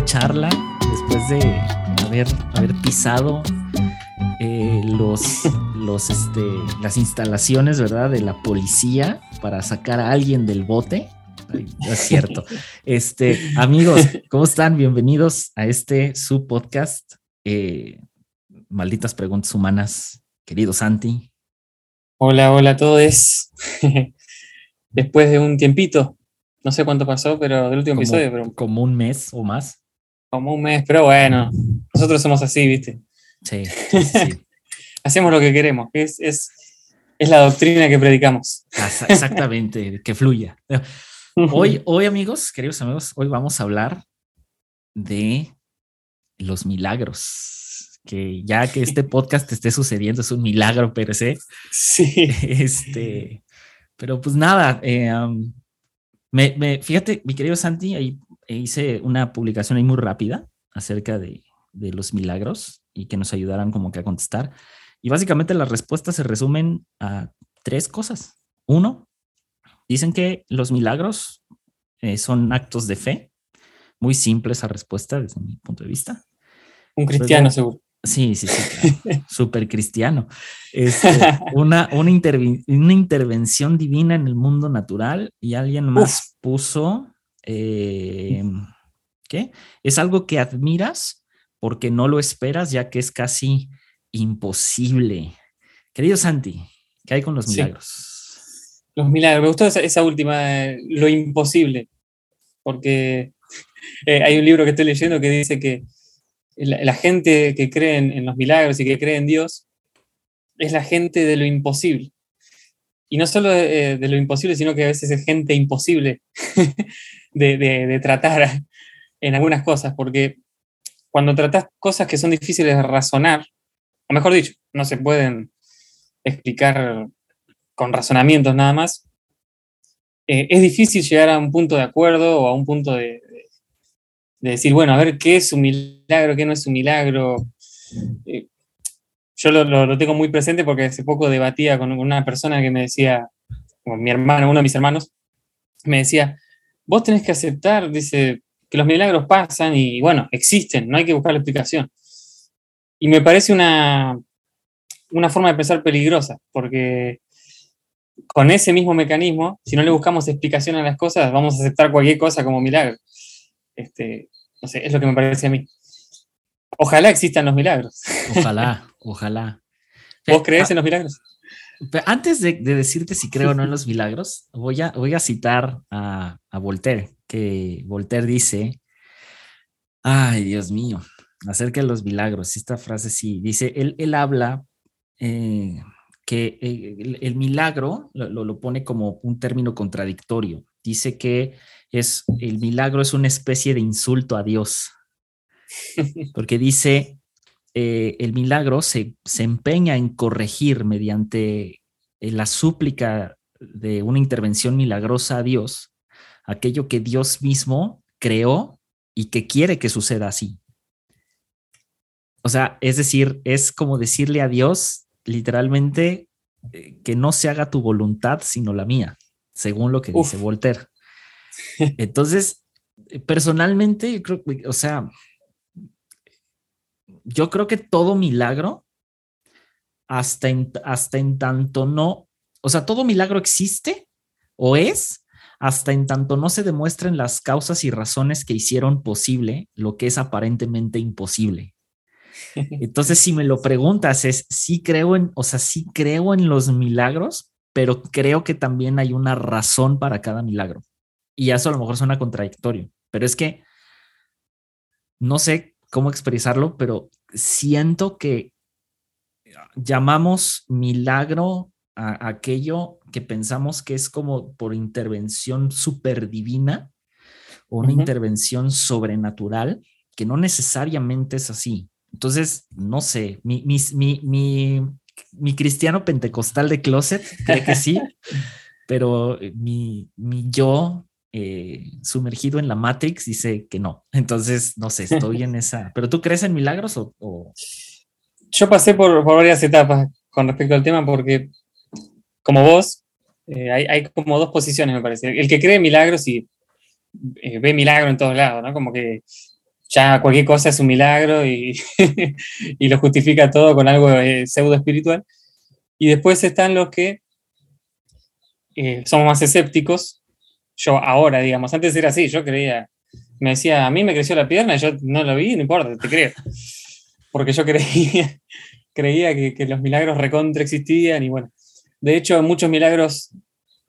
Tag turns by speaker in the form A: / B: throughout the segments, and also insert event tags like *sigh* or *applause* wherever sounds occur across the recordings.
A: de charla, después de haber, haber pisado eh, los, *laughs* los, este, las instalaciones, ¿verdad? De la policía para sacar a alguien del bote. no es cierto. *laughs* Este, amigos, ¿cómo están? Bienvenidos a este su podcast. Eh, malditas preguntas humanas, querido Santi.
B: Hola, hola a todos. *laughs* Después de un tiempito, no sé cuánto pasó, pero del último
A: Como-
B: episodio, pero
A: Como un mes o más.
B: Como un mes, pero bueno, nosotros somos así, ¿viste?
A: Sí, *laughs* sí.
B: Hacemos lo que queremos, que es, es, es la doctrina que predicamos.
A: Exactamente, *laughs* que fluya. Hoy, hoy, amigos, queridos amigos, hoy vamos a hablar de los milagros. Que ya que *laughs* este podcast esté sucediendo es un milagro per se.
B: Sí,
A: Este, pero pues nada, eh, um, me, me- fíjate, mi querido Santi, ahí hice una publicación ahí muy rápida acerca de, de los milagros y que nos ayudaran como que a contestar. Y básicamente las respuestas se resumen a tres cosas. Uno, dicen que los milagros eh, son actos de fe. Muy simple esa respuesta desde mi punto de vista.
B: un cristiano seguro.
A: Sí, sí, sí, claro. *laughs* súper cristiano. Este, una, una, intervi- una intervención divina en el mundo natural y alguien más puso, eh, ¿qué? Es algo que admiras porque no lo esperas ya que es casi imposible. Querido Santi, ¿qué hay con los
B: Sí.
A: milagros?
B: Los milagros, me gustó esa, esa última, eh, lo imposible, porque *laughs* eh, hay un libro que estoy leyendo que dice que la, la gente que cree en, en los milagros y que cree en Dios es la gente de lo imposible. Y no solo de, de lo imposible, sino que a veces es gente imposible *laughs* de, tratar *laughs* en algunas cosas, porque cuando tratas cosas que son difíciles de razonar, o mejor dicho, no se pueden explicar con razonamientos nada más, eh, es difícil llegar a un punto de acuerdo o a un punto de, de- de decir, bueno, a ver qué es un milagro, qué no es un milagro. Eh, yo lo, tengo muy presente porque hace poco debatía con una persona que me decía, mi hermano, uno de mis hermanos, me decía, vos tenés que aceptar, dice, que los milagros pasan y bueno, existen, no hay que buscar la explicación. Y me parece una, una forma de pensar peligrosa, porque con ese mismo mecanismo, si no le buscamos explicación a las cosas, vamos a aceptar cualquier cosa como milagro. Este, no sé, es lo que me parece a mí. Ojalá existan los milagros.
A: Ojalá, *laughs* ojalá.
B: ¿Vos crees en los milagros?
A: Pero antes de, de decirte si creo o no en *laughs* los milagros, voy a, voy a citar a, a Voltaire, que Voltaire dice, ay Dios mío, acerca de los milagros, esta frase sí, dice, él, él habla eh, que eh, el, el milagro lo, lo- lo pone como un término contradictorio, dice que es, el milagro es una especie de insulto a Dios, *laughs* porque dice, eh, el milagro se, se empeña en corregir mediante eh, la súplica de una intervención milagrosa a Dios, aquello que Dios mismo creó y que quiere que suceda así. O sea, es decir, es como decirle a Dios literalmente eh, que no se haga tu voluntad sino la mía, según lo que
B: Uf.
A: dice Voltaire. Entonces, personalmente, yo creo, que, o sea, yo creo que todo milagro, hasta en, hasta en tanto no, o sea, todo milagro existe o es, hasta en tanto no se demuestren las causas y razones que hicieron posible lo que es aparentemente imposible. *laughs* Entonces, si me lo preguntas, es sí creo en, o sea, sí creo en los milagros, pero creo que también hay una razón para cada milagro. Y eso a lo mejor suena contradictorio, pero es que no sé cómo expresarlo, pero siento que llamamos milagro a aquello que pensamos que es como por intervención super divina o una intervención sobrenatural, que no necesariamente es así. Entonces, no sé, mi, mi, mi, mi, mi cristiano pentecostal de closet cree que sí, *laughs* pero mi, mi yo eh, sumergido en la Matrix dice que no. Entonces, no sé, estoy en *laughs* esa. ¿Pero tú crees en milagros o...? o-
B: Yo pasé por, por varias etapas con respecto al tema porque, como vos, eh, hay, hay como dos posiciones, me parece. El que cree en milagros y eh, ve milagro en todos lados, ¿no? Como que ya cualquier cosa es un milagro y, *laughs* y lo justifica todo con algo eh, pseudo espiritual. Y después están los que somos más escépticos. Yo ahora, digamos, antes era así, yo creía, me decía, a mí me creció la pierna, yo no lo vi, no importa, te creo. Porque yo creía, *laughs* creía que, los milagros recontra existían y bueno, de hecho muchos milagros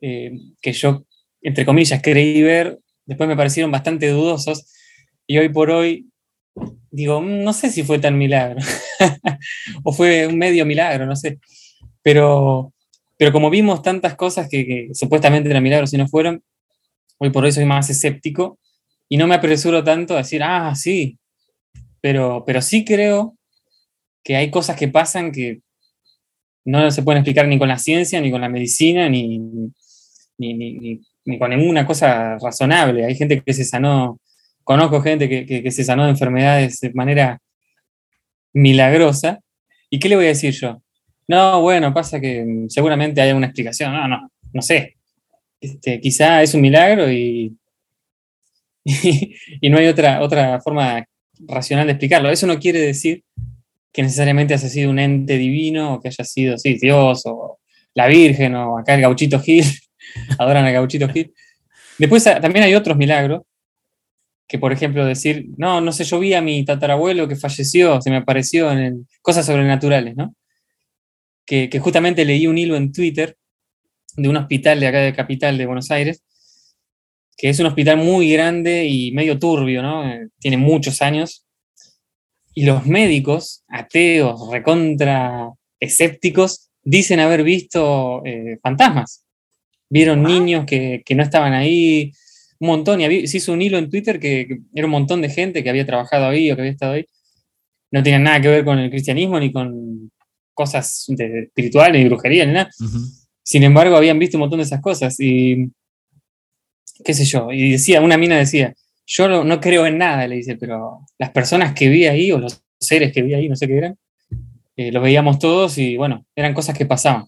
B: eh, que yo, entre comillas, creí ver, después me parecieron bastante dudosos y hoy por hoy digo, mm, no sé si fue tan milagro *laughs* o fue un medio milagro, no sé. Pero, pero como vimos tantas cosas que, supuestamente eran milagros y no fueron, hoy por hoy soy más escéptico y no me apresuro tanto a decir, ah, sí, pero, pero sí creo que hay cosas que pasan que no se pueden explicar ni con la ciencia, ni con la medicina, ni, ni, ni, con ninguna cosa razonable. Hay gente que se sanó, conozco gente que, que, se sanó de enfermedades de manera milagrosa. ¿Y qué le voy a decir yo? No, bueno, pasa que seguramente hay una explicación. No, no, no sé. Este, quizá es un milagro y, *laughs* y, no hay otra, otra forma racional de explicarlo. Eso no quiere decir que necesariamente haya sido un ente divino o que haya sido, sí, Dios o la Virgen o acá el gauchito Gil, *laughs* adoran al gauchito Gil. Después ah, también hay otros milagros, que por ejemplo decir, no, no sé, yo vi a mi tatarabuelo que falleció, se me apareció en cosas sobrenaturales, ¿no? que, justamente leí un hilo en Twitter de un hospital de acá de Capital de Buenos Aires, que es un hospital muy grande y medio turbio, ¿no? Eh, tiene muchos años. Y los médicos, ateos, recontra escépticos, dicen haber visto eh, fantasmas. Vieron niños que, no estaban ahí, un montón. Y se hizo un hilo en Twitter que, que, era un montón de gente que había trabajado ahí o que había estado ahí. No tenían nada que ver con el cristianismo ni con cosas de, espirituales ni brujería ni nada. Sin embargo, habían visto un montón de esas cosas y qué sé yo, y decía, una mina decía, yo no, creo en nada, le dice, pero las personas que vi ahí, o los seres que vi ahí, no sé qué eran, eh, los veíamos todos y bueno, eran cosas que pasaban.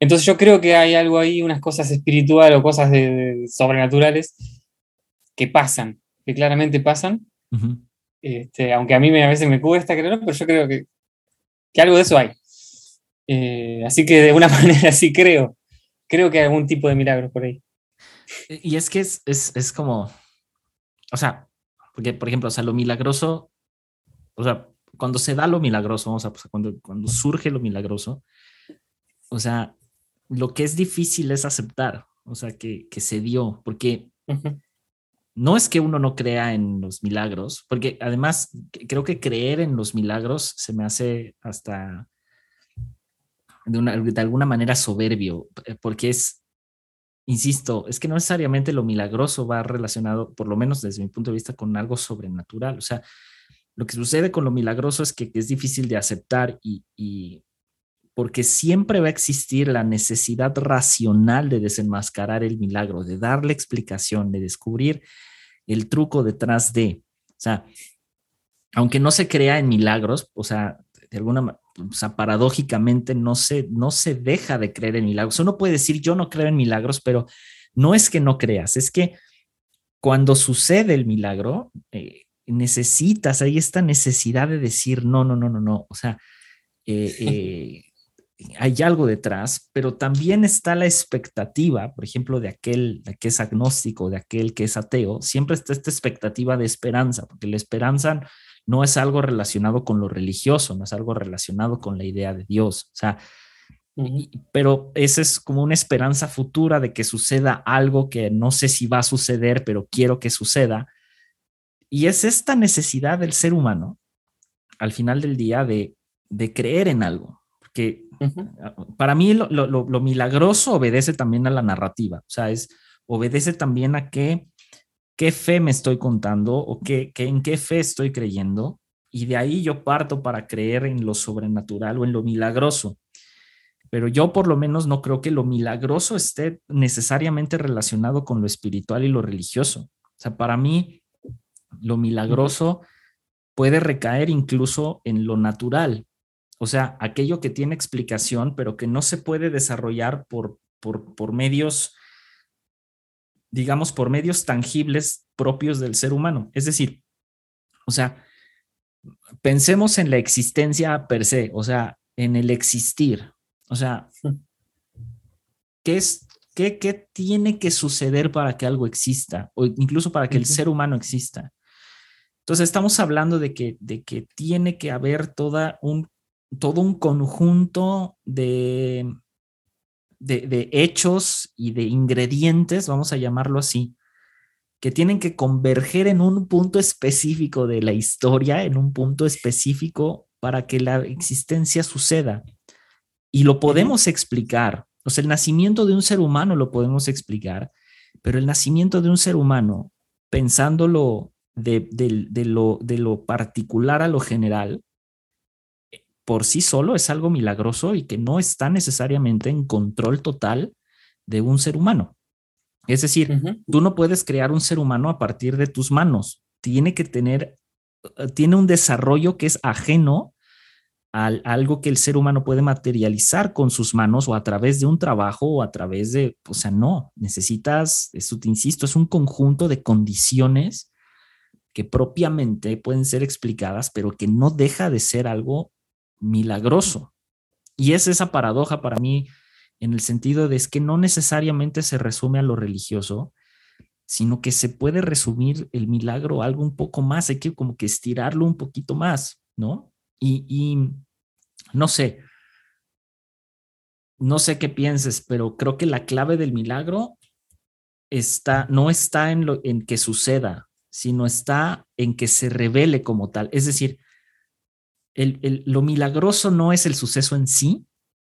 B: Entonces yo creo que hay algo ahí, unas cosas espirituales o cosas de, sobrenaturales que pasan, que claramente pasan. este, aunque a mí me, a veces me cuesta creerlo, pero yo creo que que algo de eso hay. Eh, así que de una *laughs* manera sí creo, creo que hay algún tipo de milagro por ahí.
A: Y es que es, es, es como, o sea, porque por ejemplo, o sea, lo milagroso, o sea, cuando se da lo milagroso, o sea, pues, cuando, cuando surge lo milagroso, o sea, lo que es difícil es aceptar, o sea, que, que se dio, porque no es que uno no crea en los milagros, porque además creo que creer en los milagros se me hace hasta de, alguna manera soberbio, eh, porque es, insisto, es que no necesariamente lo milagroso va relacionado, por lo menos desde mi punto de vista, con algo sobrenatural. O sea, lo que sucede con lo milagroso es que, es difícil de aceptar y, y porque siempre va a existir la necesidad racional de desenmascarar el milagro, de darle explicación, de descubrir el truco detrás de, o sea, aunque no se crea en milagros, o sea, de alguna o sea, paradójicamente no se, no se deja de creer en milagros. Uno puede decir, yo no creo en milagros, pero no es que no creas, es que cuando sucede el milagro, eh, necesitas, hay esta necesidad de decir, no, no, no, no, no, o sea, eh, eh, hay algo detrás, pero también está la expectativa, por ejemplo, de aquel que es agnóstico, de aquel que es ateo, siempre está esta expectativa de esperanza, porque la esperanza no es algo relacionado con lo religioso, no es algo relacionado con la idea de Dios, o sea, pero esa es como una esperanza futura de que suceda algo que no sé si va a suceder, pero quiero que suceda. Y es esta necesidad del ser humano, al final del día, de, de creer en algo, que para mí lo, milagroso obedece también a la narrativa, o sea, es, obedece también a qué, qué fe me estoy contando o qué, en qué fe estoy creyendo, y de ahí yo parto para creer en lo sobrenatural o en lo milagroso. Pero yo por lo menos no creo que lo milagroso esté necesariamente relacionado con lo espiritual y lo religioso. O sea, para mí lo milagroso puede recaer incluso en lo natural, o sea, aquello que tiene explicación, pero que no se puede desarrollar por, por, medios digamos, por medios tangibles propios del ser humano. Es decir, o sea, pensemos en la existencia per se, o sea, en el existir. O sea, ¿qué es, qué, qué tiene que suceder para que algo exista? O incluso para que el ser humano exista. Entonces estamos hablando de que, de que tiene que haber toda un, todo un conjunto de, de, hechos y de ingredientes, vamos a llamarlo así, que tienen que converger en un punto específico de la historia, en un punto específico para que la existencia suceda. Y lo podemos explicar. O sea, el nacimiento de un ser humano lo podemos explicar, pero el nacimiento de un ser humano, pensándolo de, lo, de lo particular a lo general, por sí solo es algo milagroso y que no está necesariamente en control total de un ser humano. Es decir, tú no puedes crear un ser humano a partir de tus manos. Tiene que tener, eh, tiene un desarrollo que es ajeno a, algo que el ser humano puede materializar con sus manos o a través de un trabajo o a través de, o sea, no, necesitas, eso te insisto, es un conjunto de condiciones que propiamente pueden ser explicadas, pero que no deja de ser algo milagroso. Y es esa paradoja para mí en el sentido de es que no necesariamente se resume a lo religioso, sino que se puede resumir el milagro algo un poco más, hay que como que estirarlo un poquito más, ¿no? Y, no sé, no sé qué pienses, pero creo que la clave del milagro está, no está en, lo, en que suceda, sino está en que se revele como tal. Es decir, lo milagroso no es el suceso en sí,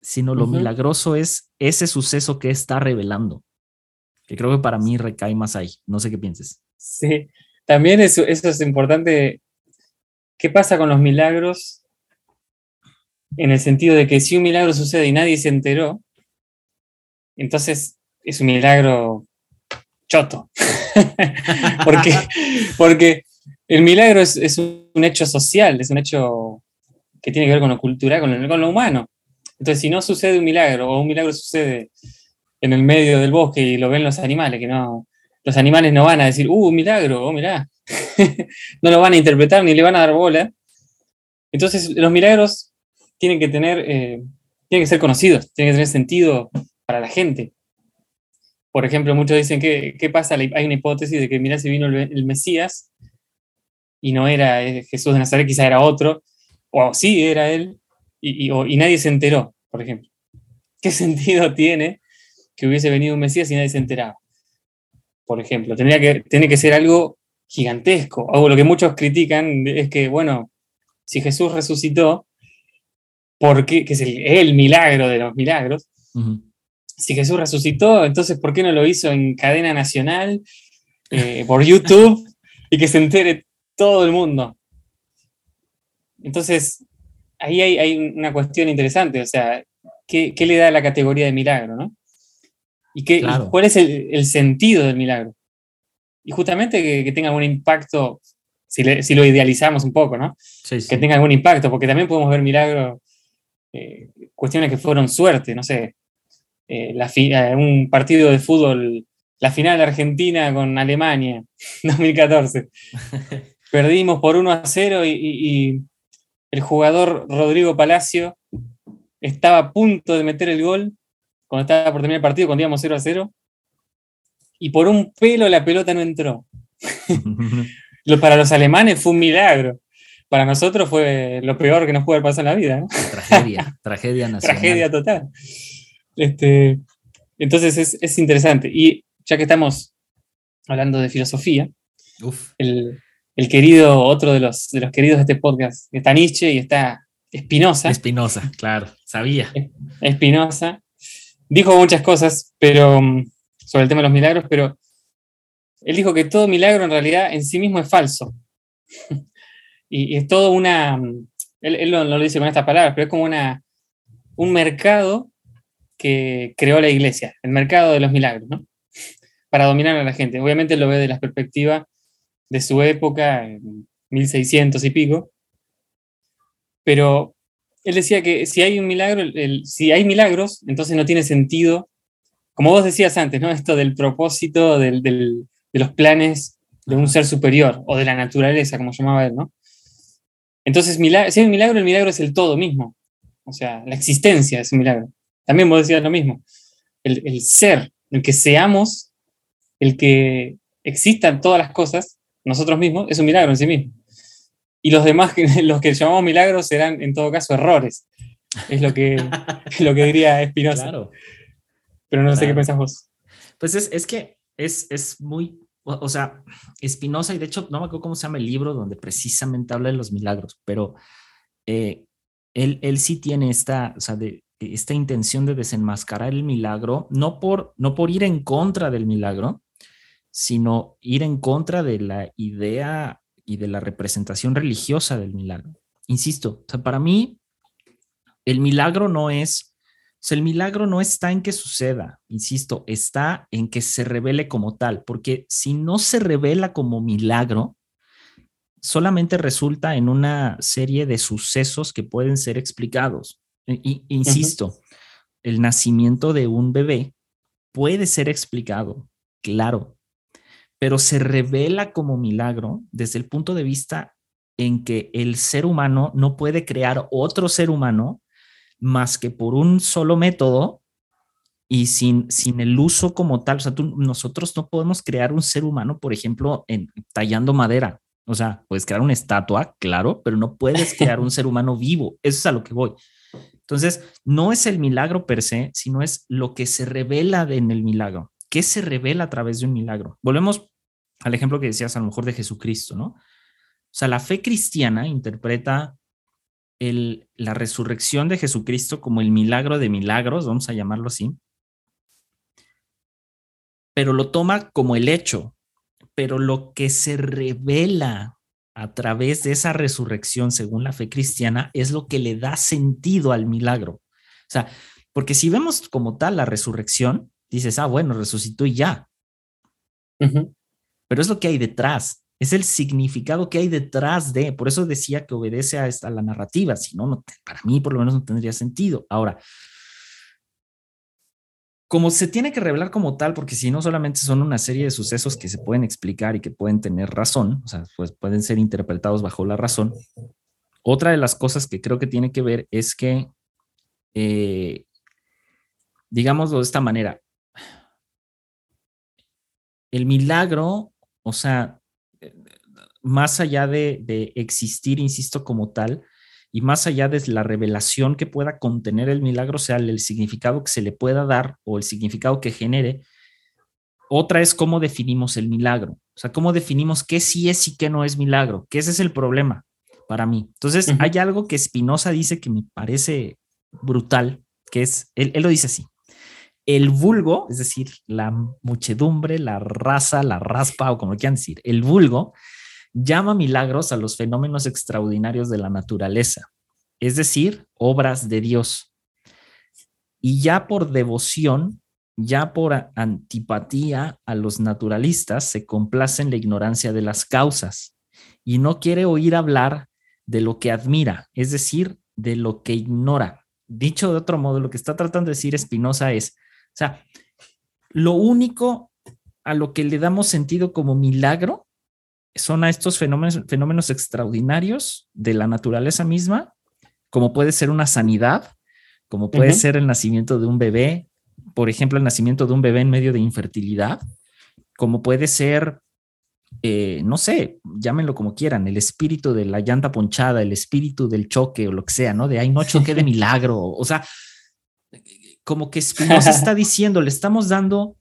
A: sino lo milagroso es ese suceso que está revelando. Que creo que para mí recae más ahí. No sé qué pienses.
B: Sí, también eso, eso es importante. ¿Qué pasa con los milagros? En el sentido de que si un milagro sucede y nadie se enteró, entonces es un milagro choto. *laughs* porque, porque el milagro es, un hecho social, es un hecho que tiene que ver con lo cultural, con, con lo humano. Entonces, si no sucede un milagro, o un milagro sucede en el medio del bosque y lo ven los animales, que no, los animales no van a decir, uh, un milagro, oh, mirá, *laughs* no lo van a interpretar ni le van a dar bola. Entonces, los milagros tienen que tener, eh, tienen que ser conocidos, tienen que tener sentido para la gente. Por ejemplo, muchos dicen, que ¿qué pasa? Hay una hipótesis de que, mirá, si vino el, Mesías y no era eh, Jesús de Nazaret, quizá era otro, o sí era él, y, nadie se enteró, por ejemplo. ¿Qué *laughs* sentido tiene que hubiese venido un Mesías y nadie se enteraba? Por ejemplo, tendría que, tiene que ser algo gigantesco. O lo que muchos critican es que, bueno, si Jesús resucitó, ¿por qué? que es el, milagro de los milagros, si Jesús resucitó, entonces ¿por qué no lo hizo en cadena nacional, eh, por YouTube, *laughs* y que se entere todo el mundo? Entonces, ahí hay, una cuestión interesante, o sea, ¿qué, le da la categoría de milagro, no? ¿Y, qué, cuál es el, sentido del milagro? Y justamente que, tenga algún impacto, si, lo idealizamos un poco, ¿no? Que tenga algún impacto, porque también podemos ver milagros, eh, cuestiones que fueron suerte, no sé, eh, eh, un partido de fútbol, la final Argentina con Alemania, *laughs* 2014. *laughs* Perdimos por 1 a 0 y el jugador Rodrigo Palacio estaba a punto de meter el gol cuando estaba por terminar el partido, cuando íbamos 0 a 0, y por un pelo la pelota no entró. *laughs* Para los alemanes fue un milagro. Para nosotros fue lo peor que nos puede pasar en la vida.
A: Tragedia, *laughs* tragedia nacional.
B: Tragedia total. Este, entonces es, interesante. Y ya que estamos hablando de filosofía, el, el querido, otro de los, de los queridos de este podcast, está Nietzsche y está Espinosa.
A: Espinosa, claro, sabía.
B: Espinosa. Dijo muchas cosas pero, mm, sobre el tema de los milagros, pero él dijo que todo milagro en realidad en sí mismo es falso. *laughs* y, es todo una, mm, él, no, lo dice con estas palabras, pero es como una, un mercado que creó la iglesia, el mercado de los milagros, ¿no? *laughs* Para dominar a la gente. Obviamente lo ve de la perspectiva de su época, en 1600 y pico. Pero él decía que si hay un milagro, si hay milagros, entonces no tiene sentido como vos decías antes, ¿no? Esto del propósito, de los planes de un ser superior o de la naturaleza, como llamaba él, ¿no? Entonces, si hay un milagro, el milagro es el todo mismo. O sea, la existencia es un milagro. También vos decías lo mismo. El, el ser, el que seamos, el que existan todas las cosas, nosotros mismos, es un milagro en sí mismo. Y los demás, *laughs* los que llamamos milagros, serán en todo caso errores. Es lo que, *laughs* lo que diría Spinoza. Claro. Pero no sé qué pensás vos.
A: Pues es, es que es, es muy, o, sea, Spinoza, y de hecho no me acuerdo cómo se llama el libro donde precisamente habla de los milagros, pero eh, él, él sí tiene esta, o sea, de, esta intención de desenmascarar el milagro, no por, no por ir en contra del milagro, sino ir en contra de la idea y de la representación religiosa del milagro. Insisto, o sea, para mí el milagro no es, o sea, el milagro no está en que suceda, insisto, está en que se revele como tal, porque si no se revela como milagro, solamente resulta en una serie de sucesos que pueden ser explicados. Y, insisto, el nacimiento de un bebé puede ser explicado, claro, pero se revela como milagro desde el punto de vista en que el ser humano no puede crear otro ser humano más que por un solo método y sin, sin el uso como tal. O sea, nosotros no podemos crear un ser humano, por ejemplo, en, tallando madera. O sea, puedes crear una estatua, claro, pero no puedes *laughs* crear un ser humano vivo. Eso es a lo que voy. Entonces, no es el milagro per se, sino es lo que se revela en el milagro. ¿Qué se revela a través de un milagro? Volvemos al ejemplo que decías a lo mejor de Jesucristo, ¿no? O sea, la fe cristiana interpreta la resurrección de Jesucristo como el milagro de milagros, vamos a llamarlo así, pero lo toma como el hecho, pero lo que se revela a través de esa resurrección según la fe cristiana es lo que le da sentido al milagro. O sea, porque si vemos como tal la resurrección, dices, ah, bueno, resucitó y ya. Pero es lo que hay detrás es el significado que hay detrás de, por eso decía que obedece a, esta, la narrativa, si no, para mí por lo menos no tendría sentido. Ahora, como se tiene que revelar como tal, porque si no solamente son una serie de sucesos que se pueden explicar y que pueden tener razón, o sea, pues pueden ser interpretados bajo la razón. Otra de las cosas que creo que tiene que ver es que, eh, digámoslo de esta manera, el milagro, o sea, más allá de, existir, insisto, como tal, y más allá de la revelación que pueda contener el milagro, o sea, el, significado que se le pueda dar o el significado que genere, otra es cómo definimos el milagro, o sea, cómo definimos qué sí es y qué no es milagro, que ese es el problema para mí. Entonces, hay algo que Spinoza dice que me parece brutal, que es, él lo dice así, el vulgo, es decir, la muchedumbre, la raza, la raspa o como quieran decir, el vulgo llama milagros a los fenómenos extraordinarios de la naturaleza, es decir, obras de Dios. Y ya por devoción, ya por antipatía a los naturalistas, se complace en la ignorancia de las causas y no quiere oír hablar de lo que admira, es decir, de lo que ignora. Dicho de otro modo, lo que está tratando de decir Spinoza es, sea, lo único a lo que le damos sentido como milagro son a estos fenómenos, fenómenos extraordinarios de la naturaleza misma, como puede ser una sanidad, como puede ser el nacimiento de un bebé, por ejemplo, el nacimiento de un bebé en medio de infertilidad, como puede ser, eh, no sé, llámenlo como quieran, el espíritu de la llanta ponchada, el espíritu del choque o lo que sea, ¿no? De, ay, no choque de *laughs* milagro. O sea, como que *laughs* Spinoza está diciendo, le estamos dando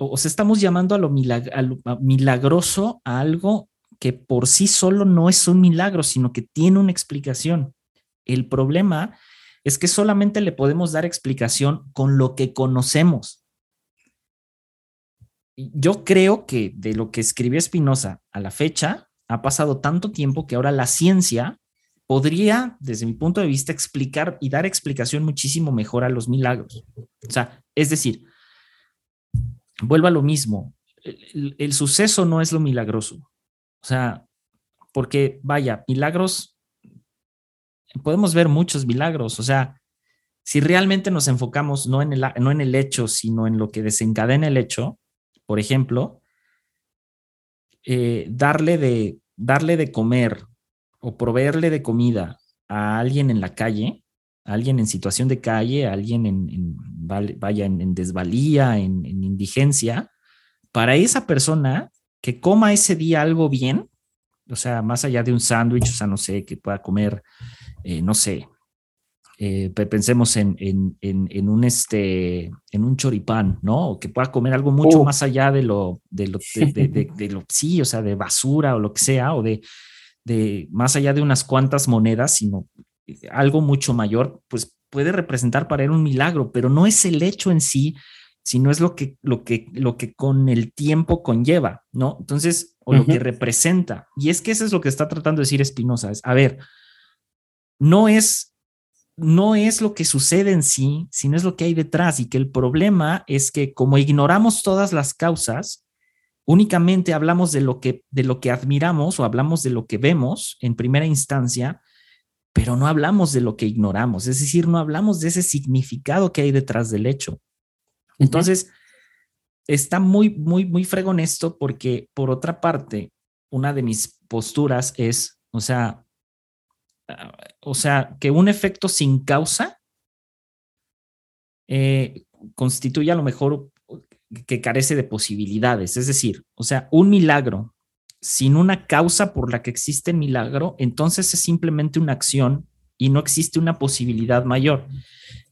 A: o sea, estamos llamando a lo milagroso a algo que por sí solo no es un milagro, sino que tiene una explicación. El problema es que solamente le podemos dar explicación con lo que conocemos. Yo creo que de lo que escribió Spinoza a la fecha, ha pasado tanto tiempo que ahora la ciencia podría, desde mi punto de vista, explicar y dar explicación muchísimo mejor a los milagros. O sea, es decir, vuelva a lo mismo. El, suceso no es lo milagroso. O sea, porque vaya, milagros, podemos ver muchos milagros. O sea, si realmente nos enfocamos no en el, no en el hecho, sino en lo que desencadena el hecho, por ejemplo, eh, darle, de, darle de comer o proveerle de comida a alguien en la calle, a alguien en situación de calle, a alguien en, vaya en, desvalía, en, indigencia, para esa persona que coma ese día algo bien, o sea, más allá de un sándwich, o sea, no sé, que pueda comer, eh, no sé, eh, pensemos en, en, un este, en un choripán, ¿no? O que pueda comer algo mucho más allá de lo, de lo, de, lo, sí, o sea, de basura o lo que sea, o de, de más allá de unas cuantas monedas, sino algo mucho mayor, pues puede representar para él un milagro, pero no es el hecho en sí, sino es lo que, lo que, lo que con el tiempo conlleva, ¿no? Entonces, o lo que representa. Y es que eso es lo que está tratando de decir Espinosa, es, a ver, no es no es lo que sucede en sí, sino es lo que hay detrás y que el problema es que como ignoramos todas las causas, únicamente hablamos de lo que de lo que admiramos o hablamos de lo que vemos en primera instancia, pero no hablamos de lo que ignoramos, es decir, no hablamos de ese significado que hay detrás del hecho. Entonces, está muy muy muy fregón esto porque por otra parte, una de mis posturas es, o sea, o sea, que un efecto sin causa eh, constituye a lo mejor que carece de posibilidades. Es decir, o sea, un milagro sin una causa por la que existe el milagro, entonces es simplemente una acción y no existe una posibilidad mayor.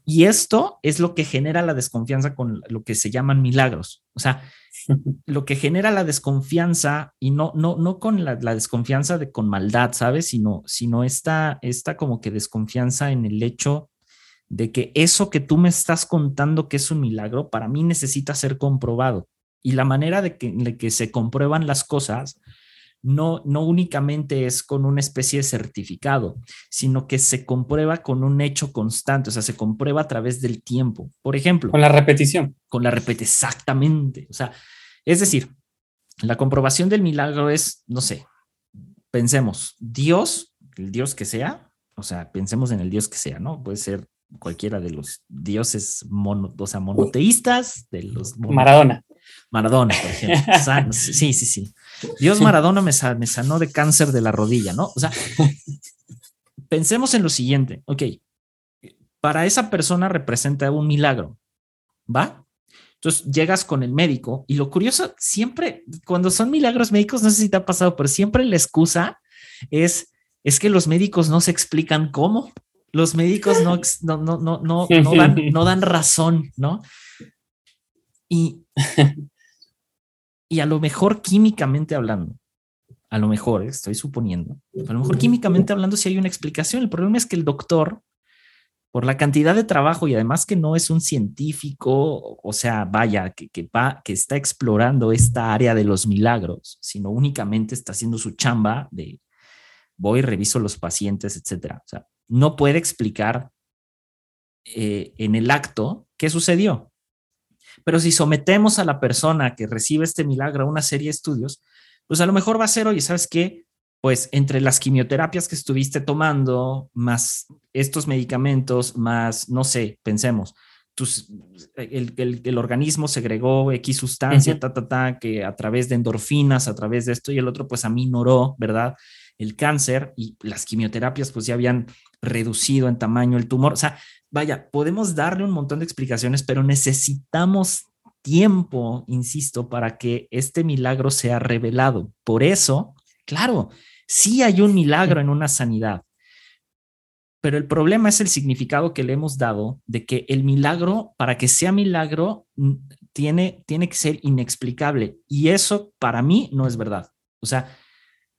A: Y esto es lo que genera la desconfianza con lo que se llaman milagros. O sea, *laughs* lo que genera la desconfianza y no, no, no con la, desconfianza de con maldad, ¿sabes? Sino, sino esta, esta como que desconfianza en el hecho de que eso que tú me estás contando que es un milagro, para mí necesita ser comprobado. Y la manera de que, de que se comprueban las cosas no, no únicamente es con una especie de certificado, sino que se comprueba con un hecho constante, o sea, se comprueba a través del tiempo. Por ejemplo.
B: Con la repetición.
A: Con la repetición, exactamente. O sea, es decir, la comprobación del milagro es, no sé, pensemos, Dios, el Dios que sea, o sea, pensemos en el Dios que sea, ¿no? Puede ser cualquiera de los dioses mono, o sea, monoteístas, de los...
B: Maradona.
A: Maradona, por ejemplo. *laughs* sí, sí, sí. Dios Maradona me, sanó de cáncer de la rodilla, ¿no? O sea, pensemos en lo siguiente, ok, para esa persona representa un milagro, ¿va? Entonces llegas con el médico y lo curioso, siempre, cuando son milagros médicos, no sé si te ha pasado, pero siempre la excusa es, es que los médicos no se explican cómo. Los médicos no, no, no, no, no, no, *laughs* dan, no dan razón, ¿no? Y y a lo mejor químicamente hablando, a lo mejor, estoy suponiendo, a lo mejor químicamente hablando si hay una explicación. El problema es que el doctor, por la cantidad de trabajo y además que no es un científico, o sea, vaya, que, que, va, que está explorando esta área de los milagros, sino únicamente está haciendo su chamba de voy, reviso los pacientes, etcétera. O sea, no puede explicar eh, en el acto qué sucedió. Pero si sometemos a la persona que recibe este milagro a una serie de estudios, pues a lo mejor va a ser, oye, ¿sabes qué? Pues entre las quimioterapias que estuviste tomando, más estos medicamentos, más, no sé, pensemos, tus, el, el, organismo segregó X sustancia, ta, ta, ta, que a través de endorfinas, a través de esto y el otro, pues aminoró, ¿verdad? El cáncer y las quimioterapias, pues ya habían reducido en tamaño el tumor. O sea, vaya, podemos darle un montón de explicaciones, pero necesitamos tiempo, insisto, para que este milagro sea revelado. Por eso, claro, sí hay un milagro en una sanidad, pero el problema es el significado que le hemos dado de que el milagro, para que sea milagro, tiene, tiene que ser inexplicable. Y eso para mí no es verdad. O sea,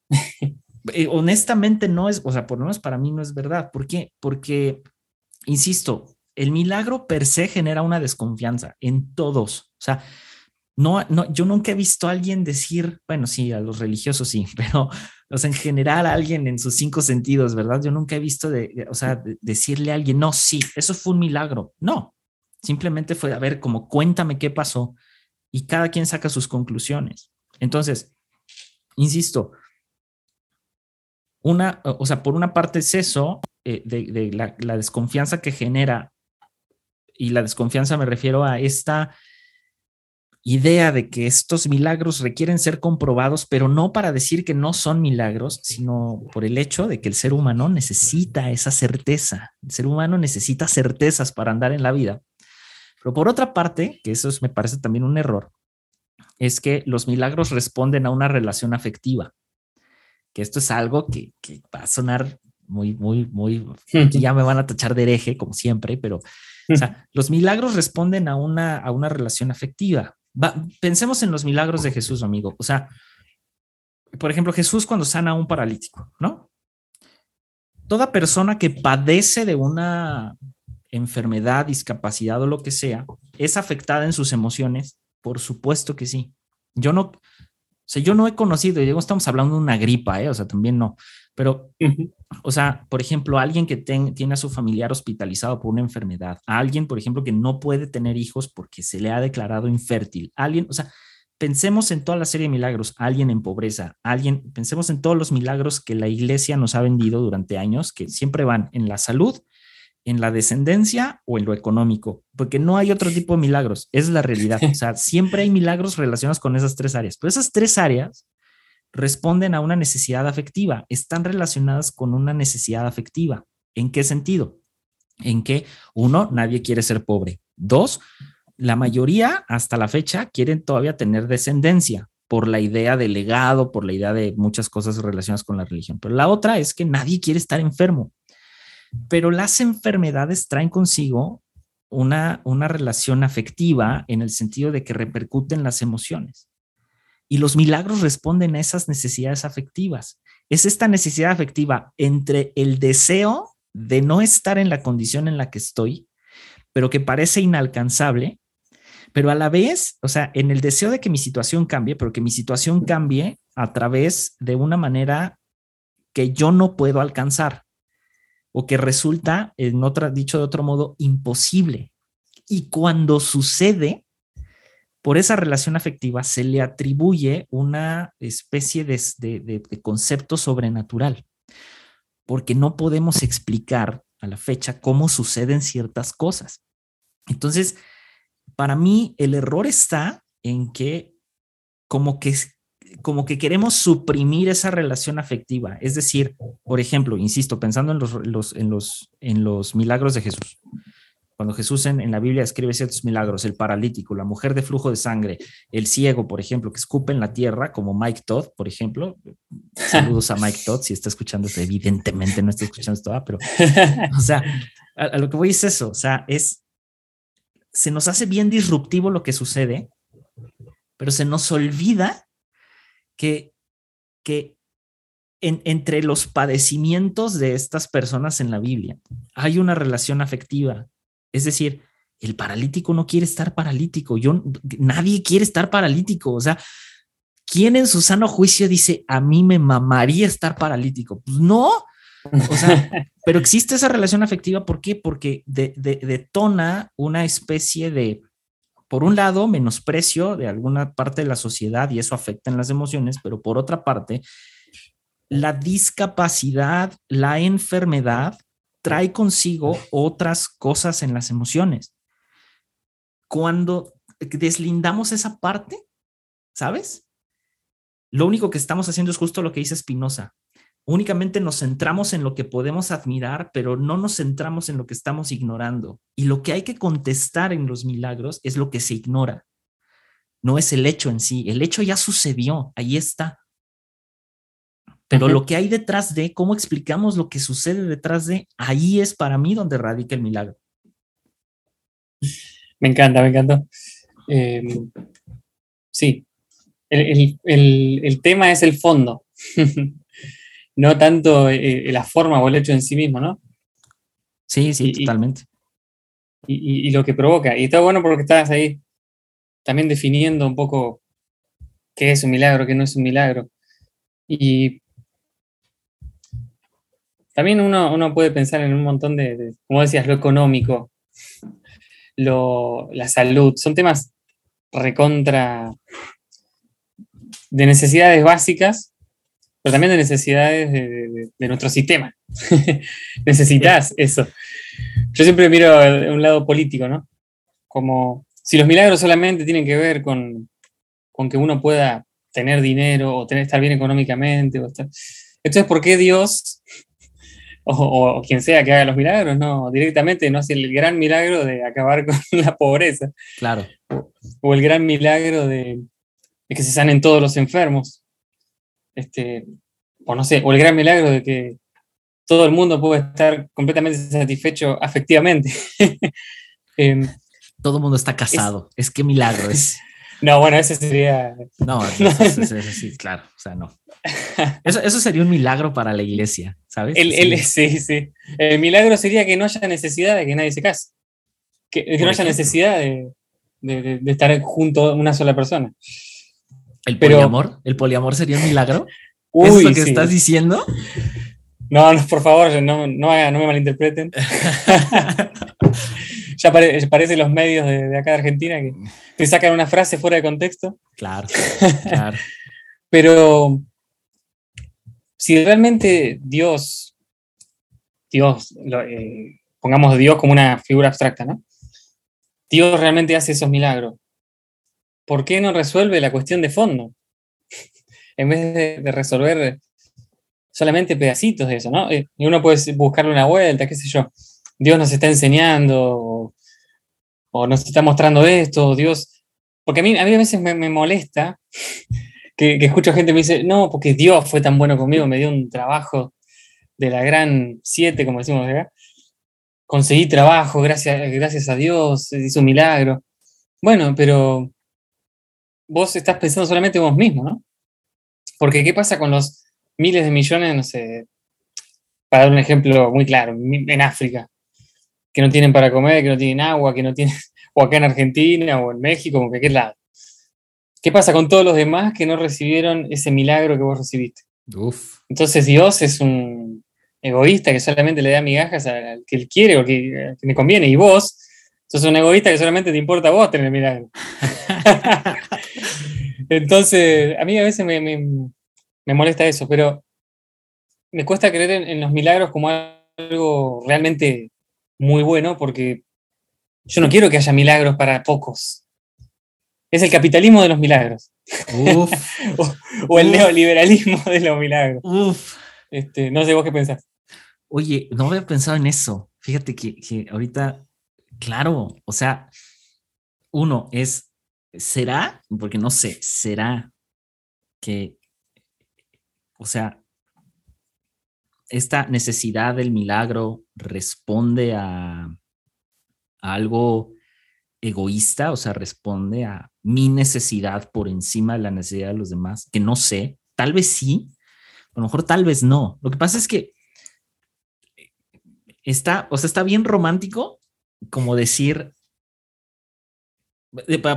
A: *laughs* eh, honestamente no es, o sea, por lo menos para mí no es verdad. ¿Por qué? Porque insisto, el milagro per se genera una desconfianza en todos. O sea, no, no, yo nunca he visto a alguien decir, bueno, sí, a los religiosos sí, *laughs* pero o en general a alguien en sus cinco sentidos, ¿verdad? Yo nunca he visto de, o sea, decirle a alguien, no, sí, eso fue un milagro. No, simplemente fue, a ver, como cuéntame qué pasó y cada quien saca sus conclusiones. Entonces, insisto, una, o sea, por una parte es eso, eh, de, la, desconfianza que genera y la desconfianza me refiero a esta idea de que estos milagros requieren ser comprobados, pero no para decir que no son milagros, sino por el hecho de que el ser humano necesita esa certeza. El ser humano necesita certezas para andar en la vida. Pero por otra parte, que eso me parece también un error, es que los milagros responden a una relación afectiva, que esto es algo que, va a sonar muy, muy, muy, ya me van a tachar de hereje, como siempre, pero los milagros responden a una, a una relación afectiva pensemos en los milagros de Jesús, amigo. O sea, por ejemplo, Jesús cuando sana a un paralítico, ¿no? Toda persona que padece de una enfermedad, discapacidad o lo que sea, es afectada en sus emociones, por supuesto que sí. Yo no, o sea, yo no he conocido, y estamos hablando de una gripa, ¿eh? o sea, también no, pero, o sea, por ejemplo, alguien que tiene a su familiar hospitalizado por una enfermedad, a alguien, por ejemplo, que no puede tener hijos porque se le ha declarado infértil, alguien, o sea, pensemos en toda la serie de milagros, alguien en pobreza, alguien, pensemos en todos los milagros que la iglesia nos ha vendido durante años, que siempre van en la salud, en la descendencia o en lo económico, porque no hay otro tipo de milagros, es la realidad. O sea, siempre hay milagros relacionados con esas tres áreas, pero esas tres áreas responden a una necesidad afectiva, están relacionadas con una necesidad afectiva. ¿En qué sentido? En que, uno, nadie quiere ser pobre. Dos, la mayoría hasta la fecha quieren todavía tener descendencia por la idea de legado, por la idea de muchas cosas relacionadas con la religión. Pero la otra es que nadie quiere estar enfermo. Pero las enfermedades traen consigo una, una relación afectiva en el sentido de que repercuten las emociones. Y los milagros responden a esas necesidades afectivas. Es esta necesidad afectiva entre el deseo de no estar en la condición en la que estoy, pero que parece inalcanzable, pero a la vez, o sea, en el deseo de que mi situación cambie, pero que mi situación cambie a través de una manera que yo no puedo alcanzar o que resulta, en otra, dicho de otro modo, imposible. Y cuando sucede, por esa relación afectiva se le atribuye una especie de, concepto sobrenatural, porque no podemos explicar a la fecha cómo suceden ciertas cosas. Entonces, para mí el error está en que como que como que queremos suprimir esa relación afectiva. Es decir, por ejemplo, insisto, pensando en los, en los, en los milagros de Jesús cuando Jesús en, la Biblia escribe ciertos milagros, el paralítico, la mujer de flujo de sangre, el ciego, por ejemplo, que escupe en la tierra, como Mike Todd, por ejemplo. *laughs* Saludos a Mike Todd, si está escuchando esto, evidentemente no está escuchando esto, ah, pero, o sea, a, lo que voy es eso, o sea, es, se nos hace bien disruptivo lo que sucede, pero se nos olvida que, que entre los padecimientos de estas personas en la Biblia hay una relación afectiva es decir, el paralítico no quiere estar paralítico. Yo, nadie quiere estar paralítico. O sea, ¿quién en su sano juicio dice, a mí me mamaría estar paralítico? Pues no. O sea, pero existe esa relación afectiva. ¿Por qué? Porque detona una especie de, por un lado, menosprecio de alguna parte de la sociedad y eso afecta en las emociones, pero por otra parte, la discapacidad, la enfermedad trae consigo otras cosas en las emociones. Cuando deslindamos esa parte, ¿sabes? Lo único que estamos haciendo es justo lo que dice Spinoza. Únicamente nos centramos en lo que podemos admirar, pero no nos centramos en lo que estamos ignorando. Y lo que hay que contestar en los milagros es lo que se ignora. No es el hecho en sí. El hecho ya sucedió, ahí está. Pero lo que hay detrás de, cómo explicamos lo que sucede detrás de, ahí es para mí donde radica el milagro.
B: Me encanta, me encanta. Em, sí, el, tema es el fondo, *laughs* no tanto eh, la forma o el hecho en sí mismo, ¿no?
A: Sí, sí, totalmente.
B: Y, y, lo que provoca. Y está bueno porque estás ahí también definiendo un poco qué es un milagro, qué no es un milagro. Y también uno, puede pensar en un montón de, como decías, lo económico, la salud, son temas recontra de necesidades básicas, pero también de necesidades de, nuestro sistema. *laughs* Necesitas eso. yo siempre miro un lado político, ¿no? Como si los milagros solamente tienen que ver con, con que uno pueda tener dinero o tener, estar bien económicamente. O Entonces, ¿por qué Dios *laughs* o, quien sea que haga los milagros, no, directamente no hace el gran milagro de acabar con *laughs* la pobreza.
A: Claro.
B: O, el gran milagro de, que se sanen todos los enfermos. Este, o no sé, o el gran milagro de que todo el mundo puede estar completamente satisfecho afectivamente. *laughs*
A: Em, todo el mundo está casado. Es, que milagro es. *laughs*
B: No, bueno, ese sería.
A: No, *laughs* eso, sí, claro. O sea, no. Eso, sería un milagro para la iglesia, ¿sabes?
B: El, sí. sí, El milagro sería que no haya necesidad de que nadie se case. Que, no haya necesidad de, estar junto a una sola persona.
A: ¿El poliamor? ¿El poliamor sería un milagro? *laughs* ¿Es lo que estás diciendo?
B: No, no, por favor, no, no, me malinterpreten. *laughs* ya parece los medios de, acá de Argentina que te sacan una frase fuera de contexto.
A: Claro, *laughs* claro.
B: Pero si realmente Dios, Dios, eh, pongamos Dios como una figura abstracta, ¿no? Dios realmente hace esos milagros. ¿Por qué no resuelve la cuestión de fondo? *laughs* en vez de, resolver solamente pedacitos de eso, ¿no? Eh, y uno puede buscarle una vuelta, qué sé yo. Dios nos está enseñando o, nos está mostrando esto, Dios. Porque a mí, a, mí a veces me, molesta *laughs* que, escucho gente que me dice, no, porque Dios fue tan bueno conmigo, me dio un trabajo de la gran siete, como decimos acá. Conseguí trabajo, gracias, gracias a Dios, hizo un milagro. Bueno, pero vos estás pensando solamente vos mismo, ¿no? Porque ¿qué pasa con los miles de millones, no sé, para dar un ejemplo muy claro, en África, que no tienen para comer, que no tienen agua, que no tienen, *laughs* o acá en Argentina o en México, o en cualquier lado. ¿Qué pasa con todos los demás que no recibieron ese milagro que vos recibiste? Entonces Dios es un egoísta que solamente le da migajas al que él quiere o que, que le conviene, y vos sos un egoísta que solamente te importa a vos tener milagro. *laughs* Entonces, a mí a veces me, me, molesta eso, pero me cuesta creer en, los milagros como algo realmente muy bueno, porque yo no quiero que haya milagros para pocos. Es el capitalismo de los milagros. *laughs* o, el neoliberalismo de los milagros. Este, no sé vos qué pensás.
A: Oye, no había pensado en eso. Fíjate que, que ahorita, claro, o sea, uno es ¿será? Porque no sé, ¿será que, o sea, esta necesidad del milagro responde a, algo egoísta, o sea, responde a mi necesidad por encima de la necesidad de los demás, que no sé, tal vez sí, a lo mejor tal vez no. Lo que pasa es que está, o sea, está bien romántico como decir,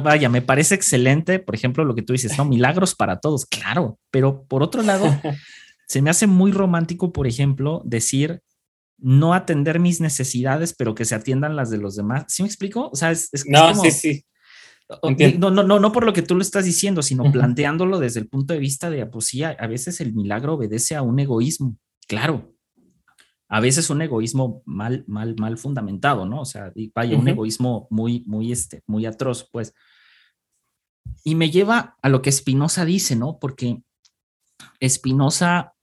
A: Vaya, me parece excelente, por ejemplo, lo que tú dices, ¿no? *laughs* Milagros para todos, claro, pero por otro lado, *laughs* se me hace muy romántico, por ejemplo, decir no atender mis necesidades, pero que se atiendan las de los demás. ¿Sí me explico? O sea, es,
B: no, sí, sí.
A: No, no, no, no por lo que tú lo estás diciendo, sino planteándolo desde el punto de vista de, pues sí, a veces el milagro obedece a un egoísmo, claro, a veces un egoísmo mal, mal, mal fundamentado, ¿no? O sea, vaya, un egoísmo muy, muy, este, muy atroz, pues. Y me lleva a lo que Spinoza dice, ¿no? Porque Spinoza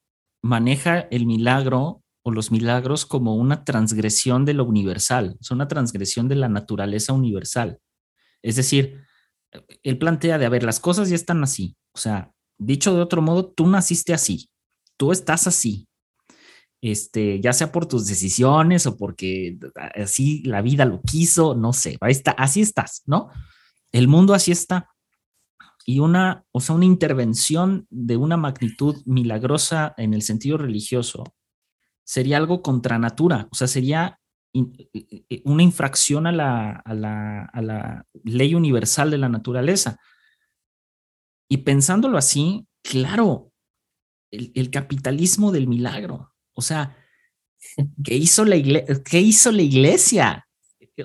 A: maneja el milagro o los milagros como una transgresión de lo universal, es una transgresión de la naturaleza universal. Es decir, él plantea de, a ver, las cosas ya están así. O sea, dicho de otro modo, tú naciste así, tú estás así, este, ya sea por tus decisiones o porque así la vida lo quiso, no sé, ahí está, así estás, ¿no? El mundo así está. Y una, o sea, una intervención de una magnitud milagrosa en el sentido religioso sería algo contra natura, o sea, sería una infracción a la, a la, a la ley universal de la naturaleza. Y pensándolo así, claro, el, el capitalismo del milagro, o sea, *laughs* ¿qué hizo la, ¿qué hizo la iglesia?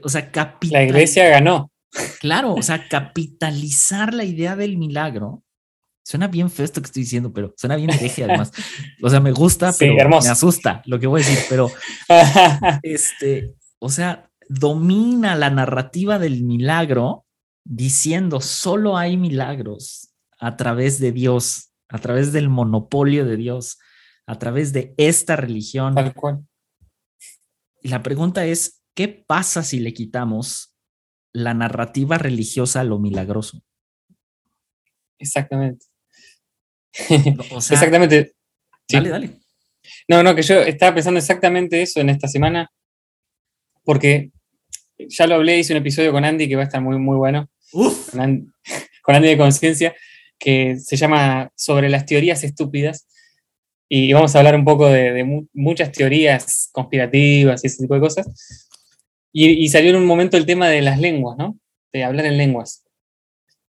A: O sea,
B: La iglesia ganó.
A: Claro, o *laughs* sea, capitalizar la idea del milagro. Suena bien feo esto que estoy diciendo, pero suena bien hereje además. *laughs* O sea, me gusta, pero me asusta lo que voy a decir, pero este, o sea, domina la narrativa del milagro diciendo solo hay milagros a través de Dios, a través del monopolio de Dios, a través de esta religión.
B: Tal cual.
A: Y la pregunta es, ¿qué pasa si le quitamos la narrativa religiosa a lo milagroso?
B: Exactamente. exactamente.
A: Dale, dale.
B: No, no, que yo estaba pensando exactamente eso en esta semana, porque ya lo hablé, hice un episodio con Andy que va a estar muy, muy bueno. *laughs* Con, Andy, de Conciencia, que se llama Sobre las teorías estúpidas. Y vamos a hablar un poco de, muchas teorías conspirativas y ese tipo de cosas. Y, salió en un momento el tema de las lenguas, ¿no? De hablar en lenguas.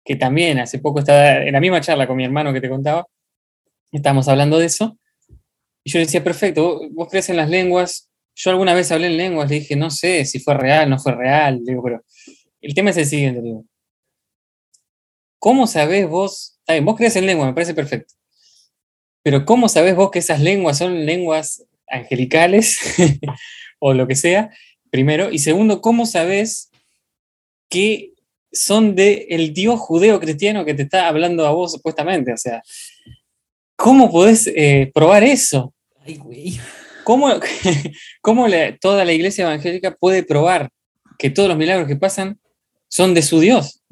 B: Que también hace poco estaba en la misma charla con mi hermano que te contaba. Estábamos hablando de eso. Y yo le decía, perfecto, vos, crees en las lenguas. Yo alguna vez hablé en lenguas, le dije, no sé si fue real, no fue real. digo, pero el tema es el siguiente, digo. ¿Cómo sabés vos? Está vos crees en lenguas, me parece perfecto. Pero ¿cómo sabés vos que esas lenguas son lenguas angelicales *laughs* o lo que sea? Primero. Y segundo, ¿cómo sabés que son de el Dios judeo cristiano que te está hablando a vos supuestamente? O sea, ¿cómo podés eh, probar eso? ¿Cómo, *laughs* toda la iglesia evangélica puede probar que todos los milagros que pasan son de su Dios?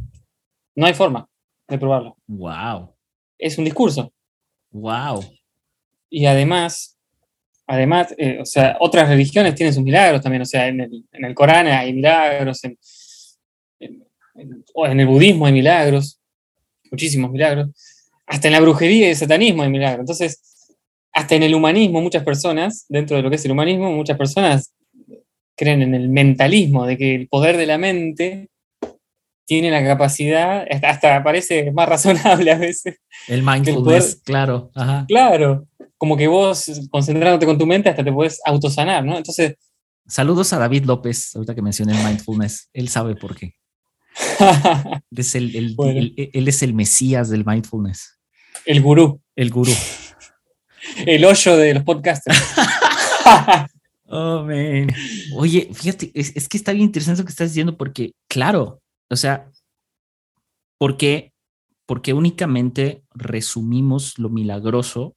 B: No hay forma de probarlo.
A: Wow.
B: Es un discurso.
A: Wow.
B: Y además, además, eh, o sea, otras religiones tienen sus milagros también. O sea, en el, Corán hay milagros, en, en el budismo hay milagros, muchísimos milagros. Hasta en la brujería y el satanismo hay milagros. Entonces, hasta en el humanismo, muchas personas, dentro de lo que es el humanismo, muchas personas creen en el mentalismo, de que el poder de la mente tiene la capacidad, hasta parece más razonable a veces.
A: El mindfulness, claro.
B: Claro, como que vos concentrándote con tu mente hasta te puedes autosanar, ¿no? Entonces...
A: Saludos a David López, ahorita que mencioné el mindfulness, él sabe por qué. *laughs* es el, él es el mesías del mindfulness.
B: El gurú.
A: El gurú. *laughs*
B: El hoyo de los podcasters. *laughs*
A: oh, man. Oye, fíjate, es, que está bien interesante lo que estás diciendo porque, claro, o sea, ¿por qué? Porque únicamente resumimos lo milagroso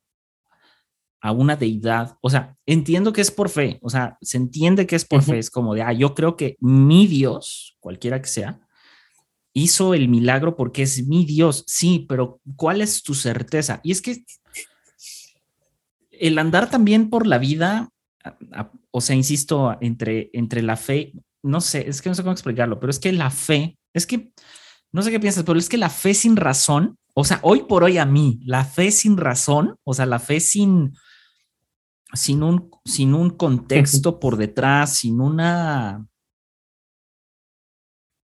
A: a una deidad. O sea, entiendo que es por fe, o sea, se entiende que es por fe, es como de, ah, yo creo que mi Dios, cualquiera que sea, hizo el milagro porque es mi Dios. Sí, pero ¿cuál es tu certeza? Y es que el andar también por la vida, o sea, insisto, entre, entre la fe, no sé, es que no sé cómo explicarlo, pero es que la fe, es que, no sé qué piensas, pero es que la fe sin razón, o sea, hoy por hoy a mí, la fe sin razón, o sea, la fe sin, sin, un, sin un contexto por detrás, sin una,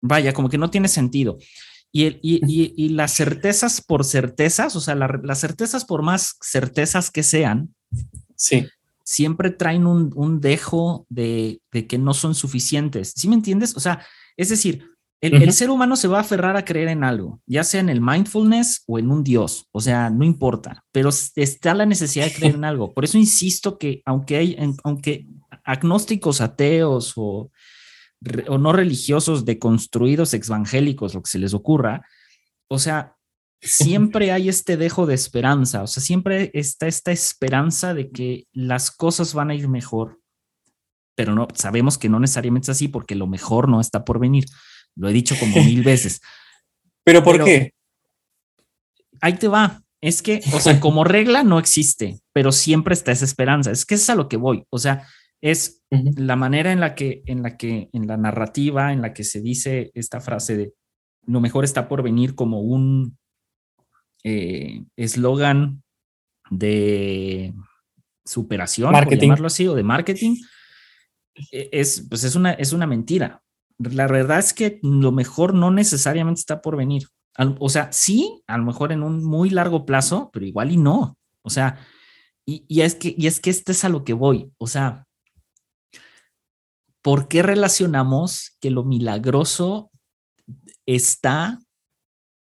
A: vaya, como que no tiene sentido. Y, las certezas por certezas, o sea, las certezas por más certezas que sean,
B: sí.
A: siempre traen un, dejo de, que no son suficientes. ¿Sí me entiendes? O sea, es decir, el, ser humano se va a aferrar a creer en algo, ya sea en el mindfulness o en un Dios, o sea, no importa, pero está la necesidad de creer en algo. Por eso insisto que aunque hay, aunque agnósticos, ateos o o no religiosos, deconstruidos, evangélicos, lo que se les ocurra, o sea, siempre hay este dejo de esperanza, o sea, siempre está esta esperanza de que las cosas van a ir mejor, pero no, sabemos que no necesariamente es así porque lo mejor no está por venir. Lo he dicho como mil veces. *laughs*
B: ¿Pero por qué?
A: Ahí te va. Es que, o sea, *laughs* como regla no existe, pero siempre está esa esperanza. Es que es a lo que voy. O sea, es la manera en la que, en la que, en la narrativa, en la que se dice esta frase de lo mejor está por venir como un eh, eslogan de superación, por llamarlo así, o de marketing, e, es, pues es una, es una mentira. La verdad es que lo mejor no necesariamente está por venir. O sea, sí, a lo mejor en un muy largo plazo, pero igual y no. O sea, y, es que, y es que este es a lo que voy. O sea, ¿por qué relacionamos que lo milagroso está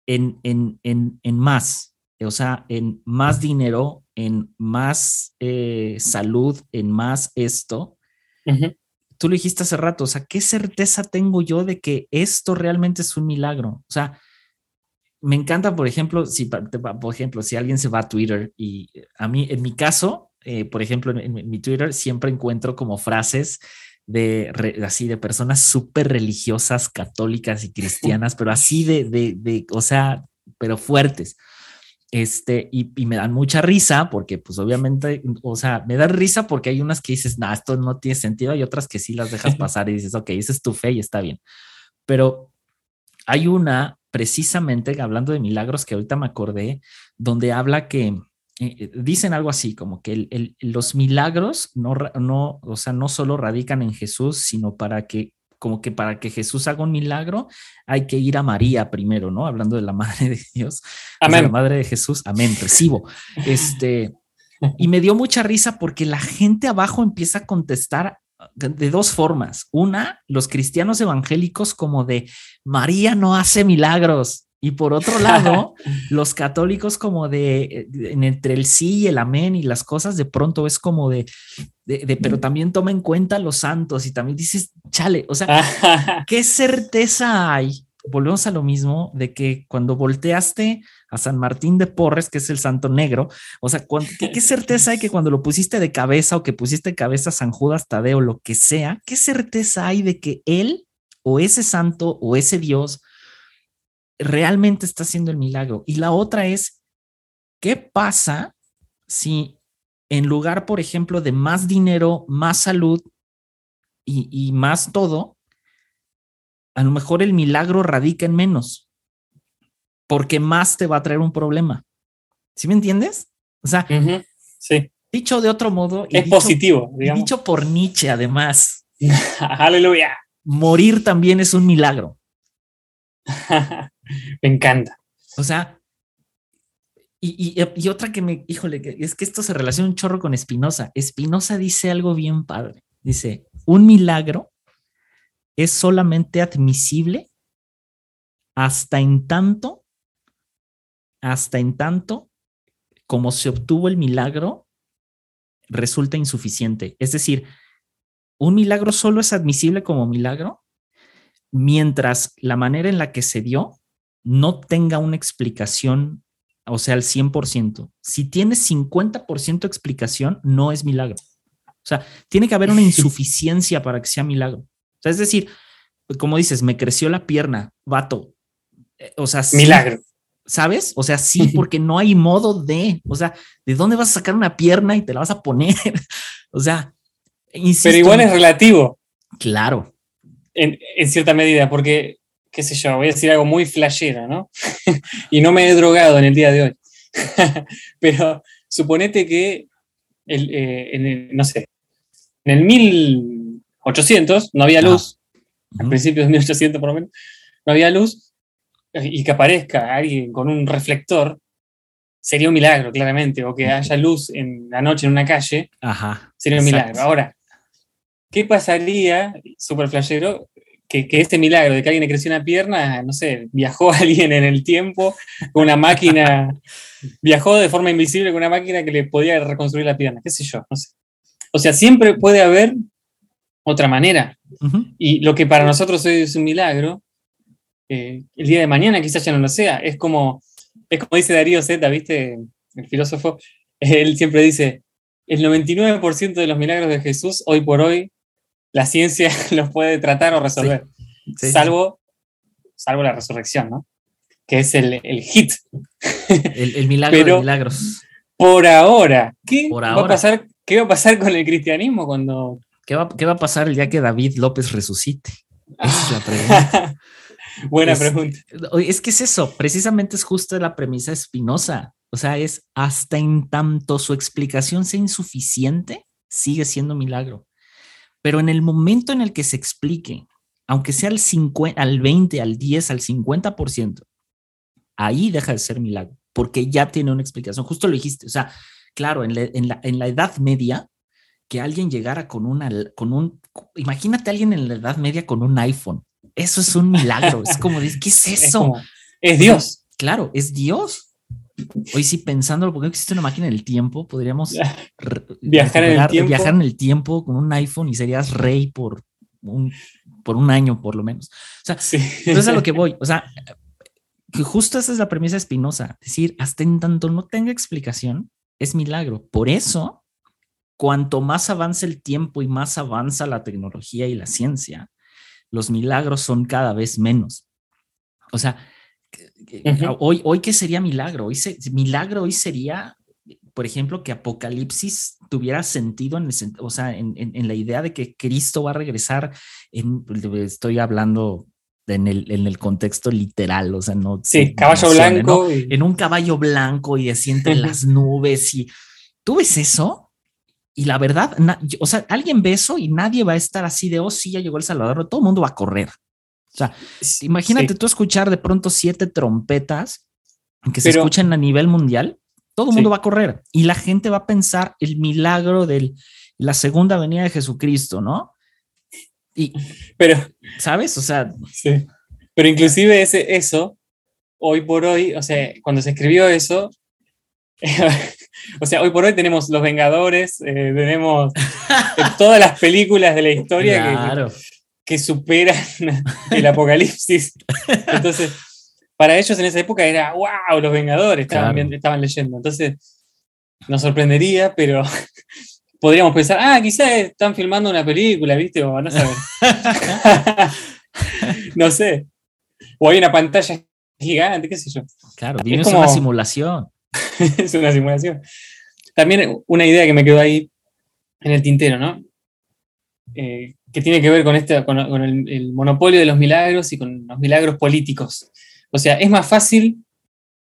A: en, en, más? O sea, en más dinero, en más eh, salud, en más esto, tú lo dijiste hace rato, o sea, ¿qué certeza tengo yo de que esto realmente es un milagro? O sea, me encanta, por ejemplo, si, por ejemplo, si alguien se va a Twitter y a mí, en mi caso, eh, por ejemplo, en, mi Twitter siempre encuentro como frases de así de personas súper religiosas, católicas y cristianas, pero así de, de, de, o sea, pero fuertes. Este, y, y, me dan mucha risa porque, pues, obviamente, o sea, me da risa porque hay unas que dices, no, esto no tiene sentido, y otras que sí las dejas *laughs* pasar y dices, ok, esa es tu fe y está bien. Pero hay una precisamente hablando de milagros que ahorita me acordé, donde habla que eh, eh, dicen algo así, como que los milagros no, no, o sea, no solo radican en Jesús, sino para que, como que para que Jesús haga un milagro, hay que ir a María primero, ¿no? Hablando de la *laughs* madre de Dios,
B: amén.
A: la madre de Jesús, amén, recibo. Este, y me dio mucha risa porque la gente abajo empieza a contestar de dos formas. Una, los cristianos evangélicos como de María no hace milagros. Y por otro lado, los católicos como de, entre el sí y el amén y las cosas, de pronto es como de, de, pero también toma en cuenta los santos y también dices, chale, o sea, *laughs* ¿qué certeza hay volvemos a lo mismo de que cuando volteaste a San Martín de Porres, que es el santo negro, o sea, ¿qué, certeza hay que cuando lo pusiste de cabeza o que pusiste de cabeza a San Judas Tadeo, lo que sea, qué certeza hay de que él o ese santo o ese Dios realmente está haciendo el milagro? Y la otra es, ¿qué pasa si en lugar, por ejemplo, de más dinero, más salud y, y más todo, a lo mejor el milagro radica en menos, porque más te va a traer un problema. ¿Sí me entiendes? O sea,
B: sí.
A: dicho de otro modo,
B: es positivo.
A: Dicho por Nietzsche, además. *laughs*
B: Aleluya.
A: Morir también es un milagro. *laughs* *laughs*
B: me encanta.
A: O sea, y, otra que me, híjole, es que esto se relaciona un chorro con Espinosa. Espinosa dice algo bien padre. Dice, un milagro es solamente admisible hasta en tanto, hasta en tanto como se obtuvo el milagro, resulta insuficiente. Es decir, un milagro solo es admisible como milagro mientras la manera en la que se dio no tenga una explicación, o sea, al 100%. Si tiene 50% explicación, no es milagro. O sea, tiene que haber una *laughs* insuficiencia para que sea milagro sea, es decir, como dices, me creció la pierna, vato. Eh, o sea,
B: milagro.
A: ¿Sabes? O sea, sí, *laughs* porque no hay modo de, o sea, ¿de dónde vas a sacar una pierna y te la vas a poner? *laughs* o sea,
B: pero igual es relativo.
A: Claro.
B: En, en, cierta medida, porque, qué sé yo, voy a decir algo muy flashera, ¿no? *laughs* y no me he drogado en el día de hoy. *laughs* pero suponete que, el, eh, en el, no sé, en el mil 800, no había luz, al principio de 1800 por lo menos, no había luz, y que aparezca alguien con un reflector, sería un milagro, claramente, o que haya luz en la noche en una calle, sería un milagro. Ahora, ¿qué pasaría, super flashero, que, que, ese milagro de que alguien le creció una pierna, no sé, viajó *laughs* alguien en el tiempo con una máquina, *laughs* viajó de forma invisible con una máquina que le podía reconstruir la pierna, qué sé yo, no sé. O sea, siempre puede haber otra manera. Y lo que para nosotros hoy es un milagro, eh, el día de mañana quizás ya no lo sea. Es como, es como dice Darío Zeta, ¿viste? El filósofo, *laughs* él siempre dice, el 99% de los milagros de Jesús, hoy por hoy, la ciencia *laughs* los puede tratar o resolver. salvo, salvo la resurrección, ¿no? Que es el, hit. *laughs*
A: El, milagro de milagros.
B: Por ahora, ¿qué, Va a pasar, ¿qué va a pasar con el cristianismo cuando
A: ¿Qué va, a pasar el día que David López resucite? Esa es la *laughs* pregunta.
B: Buena pregunta.
A: Es que es eso, precisamente es justo la premisa espinosa. O sea, es hasta en tanto su explicación sea insuficiente, sigue siendo milagro. Pero en el momento en el que se explique, aunque sea al, 50, al 20, al 10, al 50%, ahí deja de ser milagro, porque ya tiene una explicación. Justo lo dijiste. O sea, claro, en la, en la Edad Media, que alguien llegara con una, con un, imagínate a alguien en la Edad Media con un iPhone. Eso es un milagro. es como, ¿qué es *laughs* eso?
B: Es, Dios.
A: Claro, es Dios. Hoy sí pensándolo, porque existe una máquina del tiempo, podríamos
B: viajar en el tiempo.
A: Viajar en el tiempo con un iPhone y serías rey por un, por un año, por lo menos. O sea, es a lo que voy. O sea, que justo esa es la premisa espinosa. Decir, hasta en tanto no tenga explicación, es milagro. Por eso, cuanto más avanza el tiempo y más avanza la tecnología y la ciencia, los milagros son cada vez menos. O sea, hoy, hoy, ¿qué sería milagro? Hoy milagro hoy sería, por ejemplo, que Apocalipsis tuviera sentido en, o sea, en, en, la idea de que Cristo va a regresar. En, estoy hablando en el, en el contexto literal, o sea, no.
B: Sí, caballo blanco.
A: En un caballo blanco y así entre *laughs* las nubes. Y tú ves eso. Y la verdad, o sea, alguien ve eso y nadie va a estar así de, oh, sí, ya llegó el Salvador. Todo el mundo va a correr. O sea, imagínate tú escuchar de pronto siete trompetas que se escuchan a nivel mundial. Todo el mundo va a correr y la gente va a pensar el milagro de la segunda venida de Jesucristo, ¿no? Y,
B: pero,
A: ¿sabes? O sea,
B: sí. Pero inclusive ese, eso, hoy por hoy, o sea, cuando se escribió eso, *laughs* o sea, hoy por hoy tenemos Los Vengadores, eh, tenemos *laughs* todas las películas de la historia que, superan *laughs* el apocalipsis. Entonces, para ellos en esa época era, wow, Los Vengadores, estaban, estaban leyendo. Entonces, nos sorprendería, pero *laughs* podríamos pensar, ah, quizás están filmando una película, ¿viste? O no saben. *laughs* no sé. O hay una pantalla gigante, qué sé yo.
A: Claro, es como... una simulación.
B: es una simulación. También una idea que me quedó ahí en el tintero, ¿no? Eh, que tiene que ver con, este, con, el, monopolio de los milagros y con los milagros políticos. O sea, es más fácil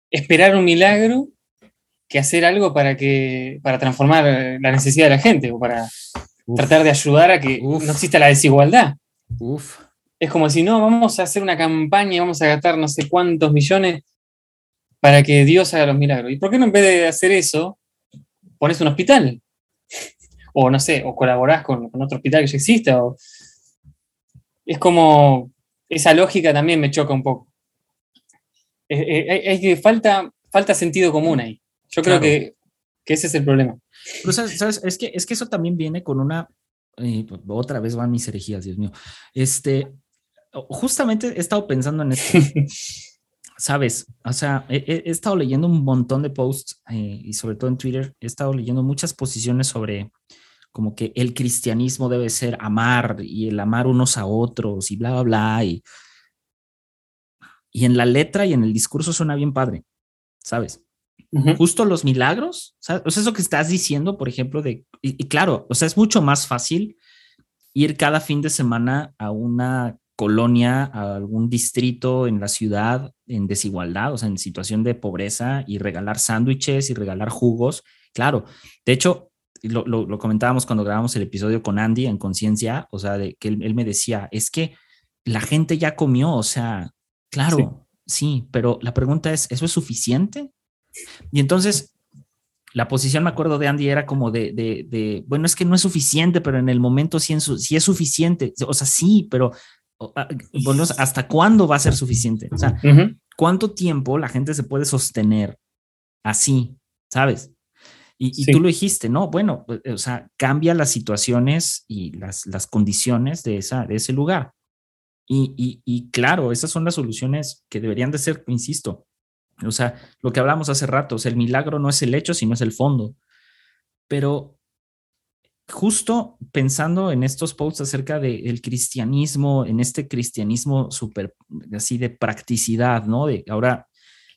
B: esperar un milagro que hacer algo para, que, para transformar la necesidad de la gente o para tratar de ayudar a que no exista la desigualdad. Es como si no, vamos a hacer una campaña y vamos a gastar no sé cuántos millones para que Dios haga los milagros. ¿Y por qué no en vez de hacer eso, pones un hospital? O no sé, o colaborás con, otro hospital que ya exista. Es como, esa lógica también me choca un poco. Es, que falta, falta sentido común ahí. Yo creo que, ese es el problema.
A: Pero, ¿sabes? Es, que, es que eso también viene con una. Eh, otra vez van mis herejías, Dios mío. Este, justamente he estado pensando en esto. *laughs* Sabes, o sea, he, estado leyendo un montón de posts eh, y sobre todo en Twitter, he estado leyendo muchas posiciones sobre como que el cristianismo debe ser amar y el amar unos a otros y bla, bla, bla. Y, y en la letra y en el discurso suena bien padre, ¿sabes? Justo los milagros, o sea, eso que estás diciendo, por ejemplo, de, y, claro, o sea, es mucho más fácil ir cada fin de semana a una colonia, a algún distrito en la ciudad en desigualdad, o sea, en situación de pobreza y regalar sándwiches y regalar jugos. Claro, de hecho, lo, lo, comentábamos cuando grabamos el episodio con Andy en Conciencia, o sea, de que él, me decía, es que la gente ya comió, o sea, claro, sí, pero la pregunta es, ¿eso es suficiente? Y entonces, la posición, me acuerdo de Andy, era como de, de, bueno, es que no es suficiente, pero en el momento sí, es suficiente. O sea, sí, pero ¿hasta cuándo va a ser suficiente? O sea, ¿cuánto tiempo la gente se puede sostener así? ¿Sabes? Y, tú lo dijiste, ¿no? Bueno, pues, o sea, cambia las situaciones y las, las condiciones de, esa, de ese lugar. Y, y, y, claro, esas son las soluciones que deberían de ser, insisto, o sea, lo que hablamos hace rato, o sea, el milagro no es el hecho, sino es el fondo. Pero justo pensando en estos posts acerca del cristianismo, en este cristianismo súper así de practicidad, ¿no? De ahora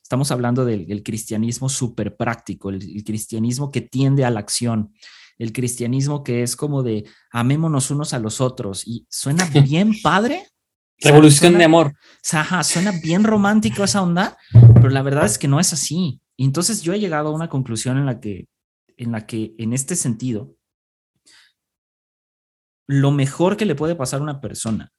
A: estamos hablando del, cristianismo súper práctico, el, cristianismo que tiende a la acción, el cristianismo que es como de amémonos unos a los otros y suena *laughs* bien padre,
B: Revolución de amor.
A: Ajá, suena bien romántico esa onda, pero la verdad es que no es así. Y entonces yo he llegado a una conclusión en la que, en la que, en este sentido, lo mejor que le puede pasar a una persona,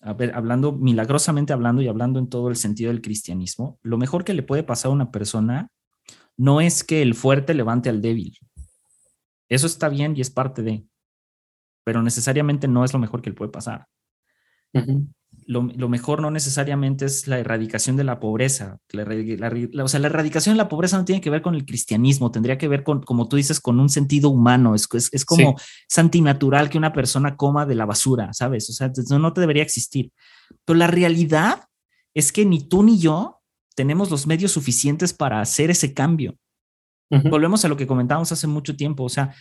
A: a ver, hablando milagrosamente hablando y hablando en todo el sentido del cristianismo, lo mejor que le puede pasar a una persona no es que el fuerte levante al débil. Eso está bien y es parte de, pero necesariamente no es lo mejor que le puede pasar. Lo, mejor no necesariamente es la erradicación de la pobreza. o sea, la erradicación de la pobreza no tiene que ver con el cristianismo, tendría que ver con, como tú dices, con un sentido humano. Es, es, como es antinatural que una persona coma de la basura, ¿sabes? O sea, no, no te debería existir. Pero la realidad es que ni tú ni yo tenemos los medios suficientes para hacer ese cambio. Volvemos a lo que comentábamos hace mucho tiempo, o sea,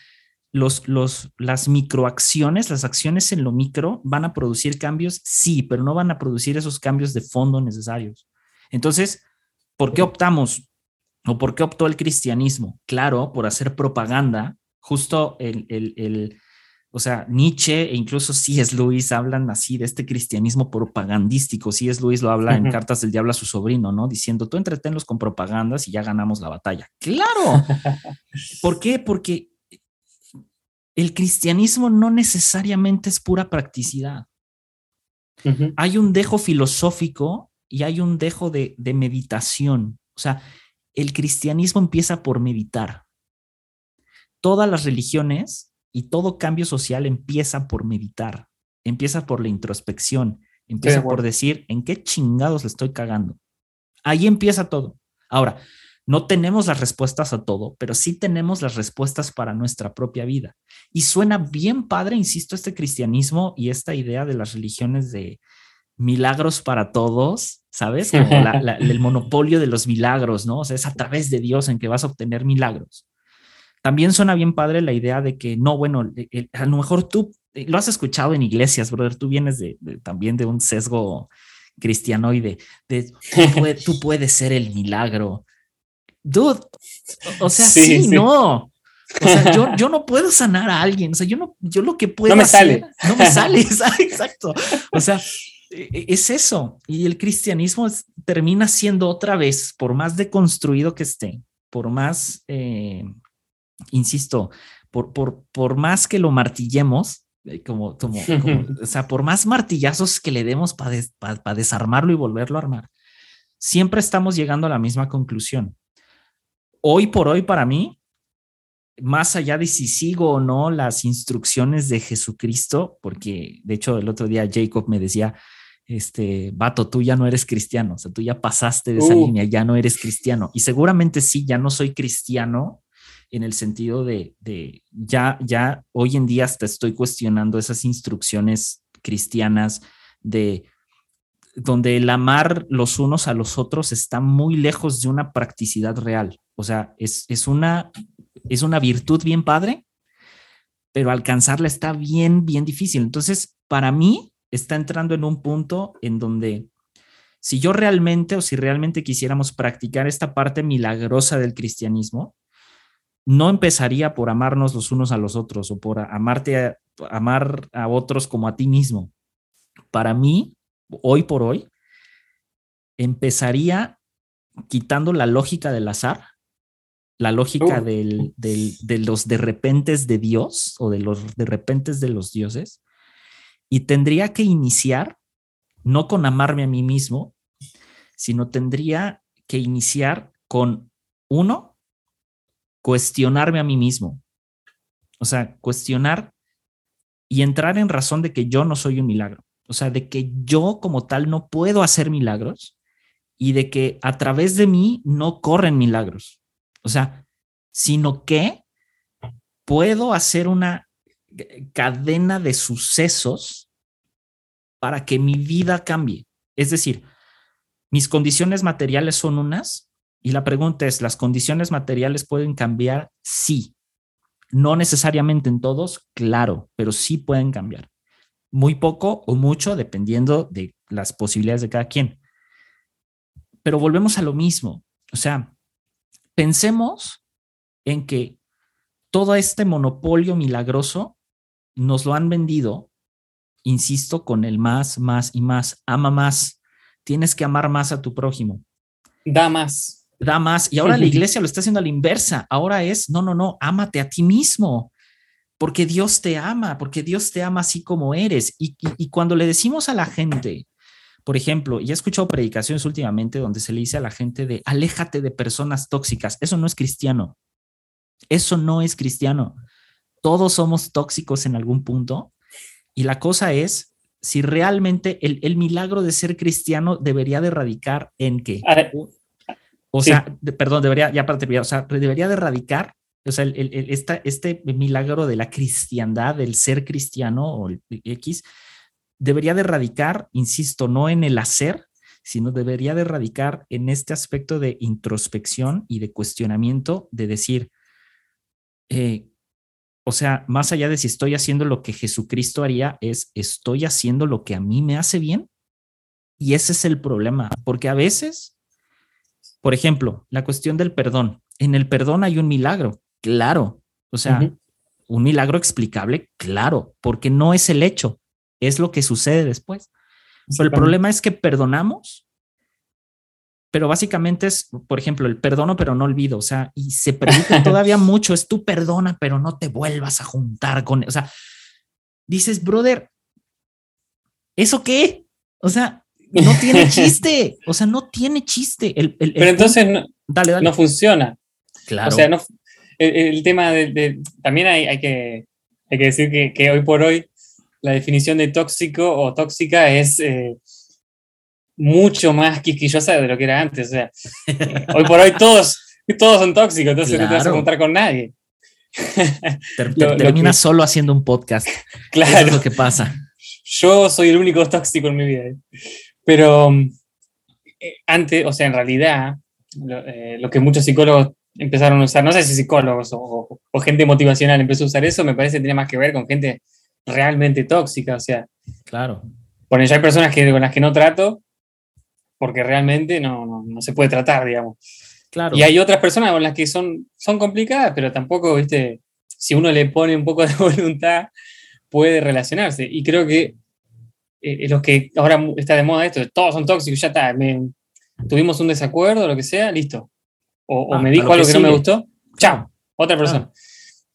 A: los, los, las microacciones, las acciones en lo micro van a producir cambios, sí, pero no van a producir esos cambios de fondo necesarios. Entonces, ¿por qué optamos o por qué optó el cristianismo? Claro, por hacer propaganda, justo el, el, el o sea, Nietzsche e incluso C.S. Lewis hablan así de este cristianismo propagandístico. C.S. Lewis lo habla en Cartas del Diablo a su sobrino, ¿no? Diciendo, tú entretenlos con propagandas y ya ganamos la batalla. Claro. *laughs* ¿Por qué? Porque el cristianismo no necesariamente es pura practicidad. Hay un dejo filosófico y hay un dejo de, de meditación. O sea, el cristianismo empieza por meditar. Todas las religiones y todo cambio social empieza por meditar, empieza por la introspección, empieza por decir en qué chingados le estoy cagando. Ahí empieza todo. Ahora, no tenemos las respuestas a todo, pero sí tenemos las respuestas para nuestra propia vida. Y suena bien padre, insisto, este cristianismo y esta idea de las religiones de milagros para todos, ¿sabes? *laughs* Como el monopolio de los milagros, ¿no? O sea, es a través de Dios en que vas a obtener milagros. También suena bien padre la idea de que no, bueno, a lo mejor tú eh, lo has escuchado en iglesias, brother, tú vienes de, también de un sesgo cristianoide, de tú, *laughs* puedes ser el milagro. Dude, o sea, sí, no. O sea, yo, *laughs* yo, no puedo sanar a alguien. O sea, yo no, yo lo que puedo.
B: No me sale.
A: No me sale. *laughs* *laughs* Exacto. O sea, e, e, es eso. Y el cristianismo termina siendo otra vez, por más deconstruido que esté, por más eh, insisto, por, por, por más que lo martillemos, eh, como, como, o sea, por más martillazos que le demos para desarmarlo y volverlo a armar, siempre estamos llegando a la misma conclusión. Hoy por hoy, para mí, más allá de si sigo o no las instrucciones de Jesucristo, porque de hecho el otro día Jacob me decía, este, vato, tú ya no eres cristiano, o sea, tú ya pasaste de esa uh. línea, ya no eres cristiano. Y seguramente sí, ya no soy cristiano, en el sentido de, ya, ya hoy en día hasta estoy cuestionando esas instrucciones cristianas de donde el amar los unos a los otros está muy lejos de una practicidad real. O sea, es, es, una, es una virtud bien padre, pero alcanzarla está bien, bien difícil. Entonces, para mí, está entrando en un punto en donde si yo realmente o si realmente quisiéramos practicar esta parte milagrosa del cristianismo, no empezaría por amarnos los unos a los otros o por amarte amar a otros como a ti mismo. Para mí, hoy por hoy, empezaría quitando la lógica del azar, la lógica del, de los de repentes de Dios o de los de repentes de los dioses, y tendría que iniciar no con amarme a mí mismo, sino tendría que iniciar con uno, cuestionarme a mí mismo. O sea, cuestionar y entrar en razón de que yo no soy un milagro. O sea, de que yo como tal no puedo hacer milagros y de que a través de mí no corren milagros. O sea, sino que puedo hacer una cadena de sucesos para que mi vida cambie. Es decir, mis condiciones materiales son unas, y la pregunta es, ¿las condiciones materiales pueden cambiar? Sí. No necesariamente en todos, claro, pero sí pueden cambiar. Muy poco o mucho, dependiendo de las posibilidades de cada quien. Pero volvemos a lo mismo. O sea, pensemos en que todo este monopolio milagroso nos lo han vendido, insisto, con el más, más y más. Ama más. Tienes que amar más a tu prójimo.
B: Da más
A: da más. Y ahora la iglesia lo está haciendo a la inversa. Ahora es, no, no, no, ámate a ti mismo, porque Dios te ama, porque Dios te ama así como eres. Y, cuando le decimos a la gente, por ejemplo, ya he escuchado predicaciones últimamente donde se le dice a la gente de, aléjate de personas tóxicas. Eso no es cristiano. Eso no es cristiano. Todos somos tóxicos en algún punto. Y la cosa es si realmente el, milagro de ser cristiano debería de radicar en qué. O sea, perdón, debería, ya para terminar, o sea, debería de radicar, o sea, este milagro de la cristiandad, del ser cristiano o el X, debería de radicar, insisto, no en el hacer, sino debería de radicar en este aspecto de introspección y de cuestionamiento, de decir, eh, o sea, más allá de si estoy haciendo lo que Jesucristo haría, es estoy haciendo lo que a mí me hace bien. Y ese es el problema, porque a veces, por ejemplo, la cuestión del perdón. En el perdón hay un milagro, claro. O sea, un milagro explicable, claro, porque no es el hecho, es lo que sucede después. Pero el problema es que perdonamos pero básicamente es, por ejemplo, el perdono pero no olvido, o sea, y se predica *laughs* todavía mucho, es tú perdona pero no te vuelvas a juntar con, o sea, dices, brother, ¿eso qué? O sea, no tiene *laughs* chiste, o sea, no tiene chiste. El,
B: pero entonces no, no funciona. Claro. O sea, no, el, tema de, también hay, que, hay que decir que, que, hoy por hoy la definición de tóxico o tóxica es... Eh, mucho más quisquillosa de lo que era antes. O sea, *laughs* hoy por hoy todos, todos son tóxicos, entonces no te vas a encontrar con nadie. *laughs*
A: terminas solo haciendo un podcast. Claro. *laughs* Eso es lo que pasa.
B: Yo soy el único tóxico en mi vida. ¿eh? Pero eh, antes, o sea, en realidad, eh, lo, que muchos psicólogos empezaron a usar, no sé si psicólogos o, gente motivacional empezó a usar eso, me parece que tiene más que ver con gente realmente tóxica. O sea,
A: claro.
B: Bueno, ya hay personas que, con las que no trato porque realmente no, no, se puede tratar, digamos. Claro. Y hay otras personas con las que son, son complicadas, pero tampoco, viste, si uno le pone un poco de *laughs* voluntad, puede relacionarse. Y creo que eh, los que ahora está de moda esto, todos son tóxicos, ya está, tuvimos un desacuerdo, lo que sea, listo. O, ah, me dijo algo que, no me gustó, chao, otra persona.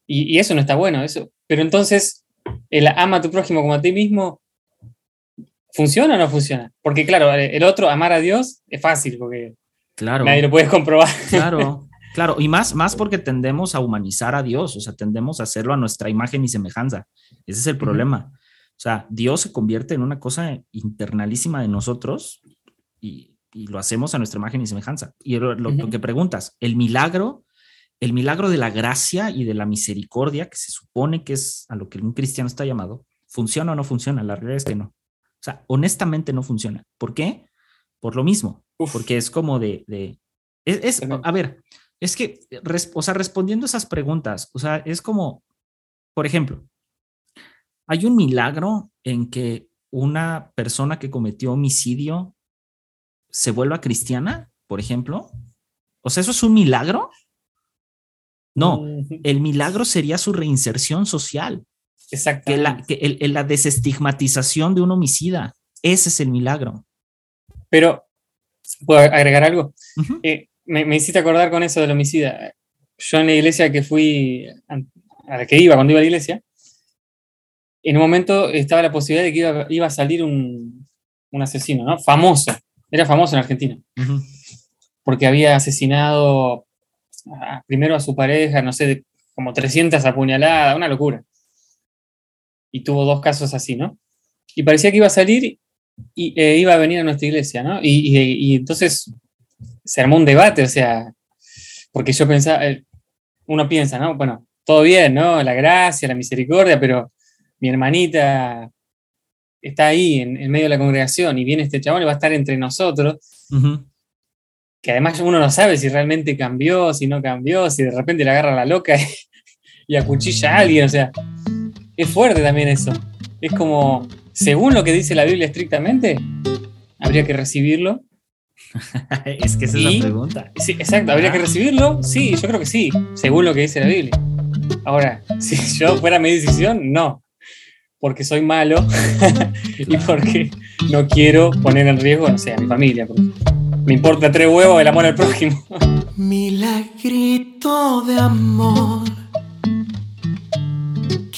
B: Y, y, eso no está bueno, eso. Pero entonces, el ama a tu prójimo como a ti mismo, ¿Funciona o no funciona? Porque claro, el otro, amar a Dios, es fácil porque claro. nadie lo puede comprobar.
A: Claro, *laughs* claro, y más, más porque tendemos a humanizar a Dios, o sea, tendemos a hacerlo a nuestra imagen y semejanza. Ese es el problema. O sea, Dios se convierte en una cosa internalísima de nosotros y, lo hacemos a nuestra imagen y semejanza. Y lo, que preguntas, el milagro, el milagro de la gracia y de la misericordia, que se supone que es a lo que un cristiano está llamado, ¿funciona o no funciona? La realidad es que no. O sea, honestamente no funciona. ¿Por qué? Por lo mismo. Porque es como de, es, a ver, es que, o sea, respondiendo esas preguntas, o sea, es como, por ejemplo, hay un milagro en que una persona que cometió homicidio se vuelva cristiana, por ejemplo. O sea, ¿eso es un milagro? No, el milagro sería su reinserción social. Que la, que la desestigmatización de un homicida. Ese es el milagro.
B: Pero, ¿puedo agregar algo? Eh, me, me, hiciste acordar con eso del homicida. Yo en la iglesia que fui, a la que iba cuando iba a la iglesia, en un momento estaba la posibilidad de que iba, a salir un, un, asesino, ¿no? Famoso. Era famoso en Argentina. Porque había asesinado primero a su pareja, no sé, como 300 apuñaladas, una locura y tuvo dos casos así, ¿no? Y parecía que iba a salir y eh, iba a venir a nuestra iglesia, ¿no? Y, entonces se armó un debate, o sea, porque yo pensaba, eh, uno piensa, ¿no? Bueno, todo bien, ¿no? La gracia, la misericordia, pero mi hermanita está ahí en, medio de la congregación y viene este chabón y va a estar entre nosotros. Que además uno no sabe si realmente cambió, si no cambió, si de repente le agarra la loca y, y acuchilla a alguien, o sea, es fuerte también eso. Es como, según lo que dice la Biblia estrictamente, habría que recibirlo. *laughs*
A: es que esa es la pregunta.
B: Sí, exacto, ¿habría que recibirlo? Sí, yo creo que sí, según lo que dice la Biblia. Ahora, *laughs* si yo fuera mi decisión, no. Porque soy malo *laughs* y porque no quiero poner en riesgo, no sé, a mi familia. Me importa tres huevos el amor al prójimo. *laughs*
C: Milagrito de amor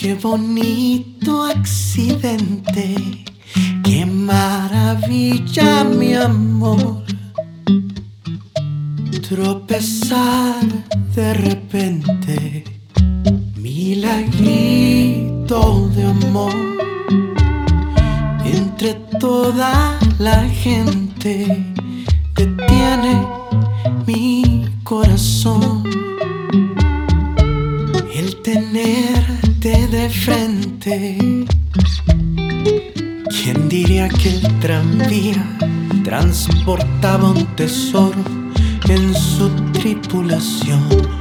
C: Qué bonito accidente, qué maravilla mi amor. Tropezar de repente, milagrito de amor. En entre toda la gente detiene mi corazón. El tenerte de frente. ¿Quién diría que el tranvía transportaba un tesoro en su tripulación?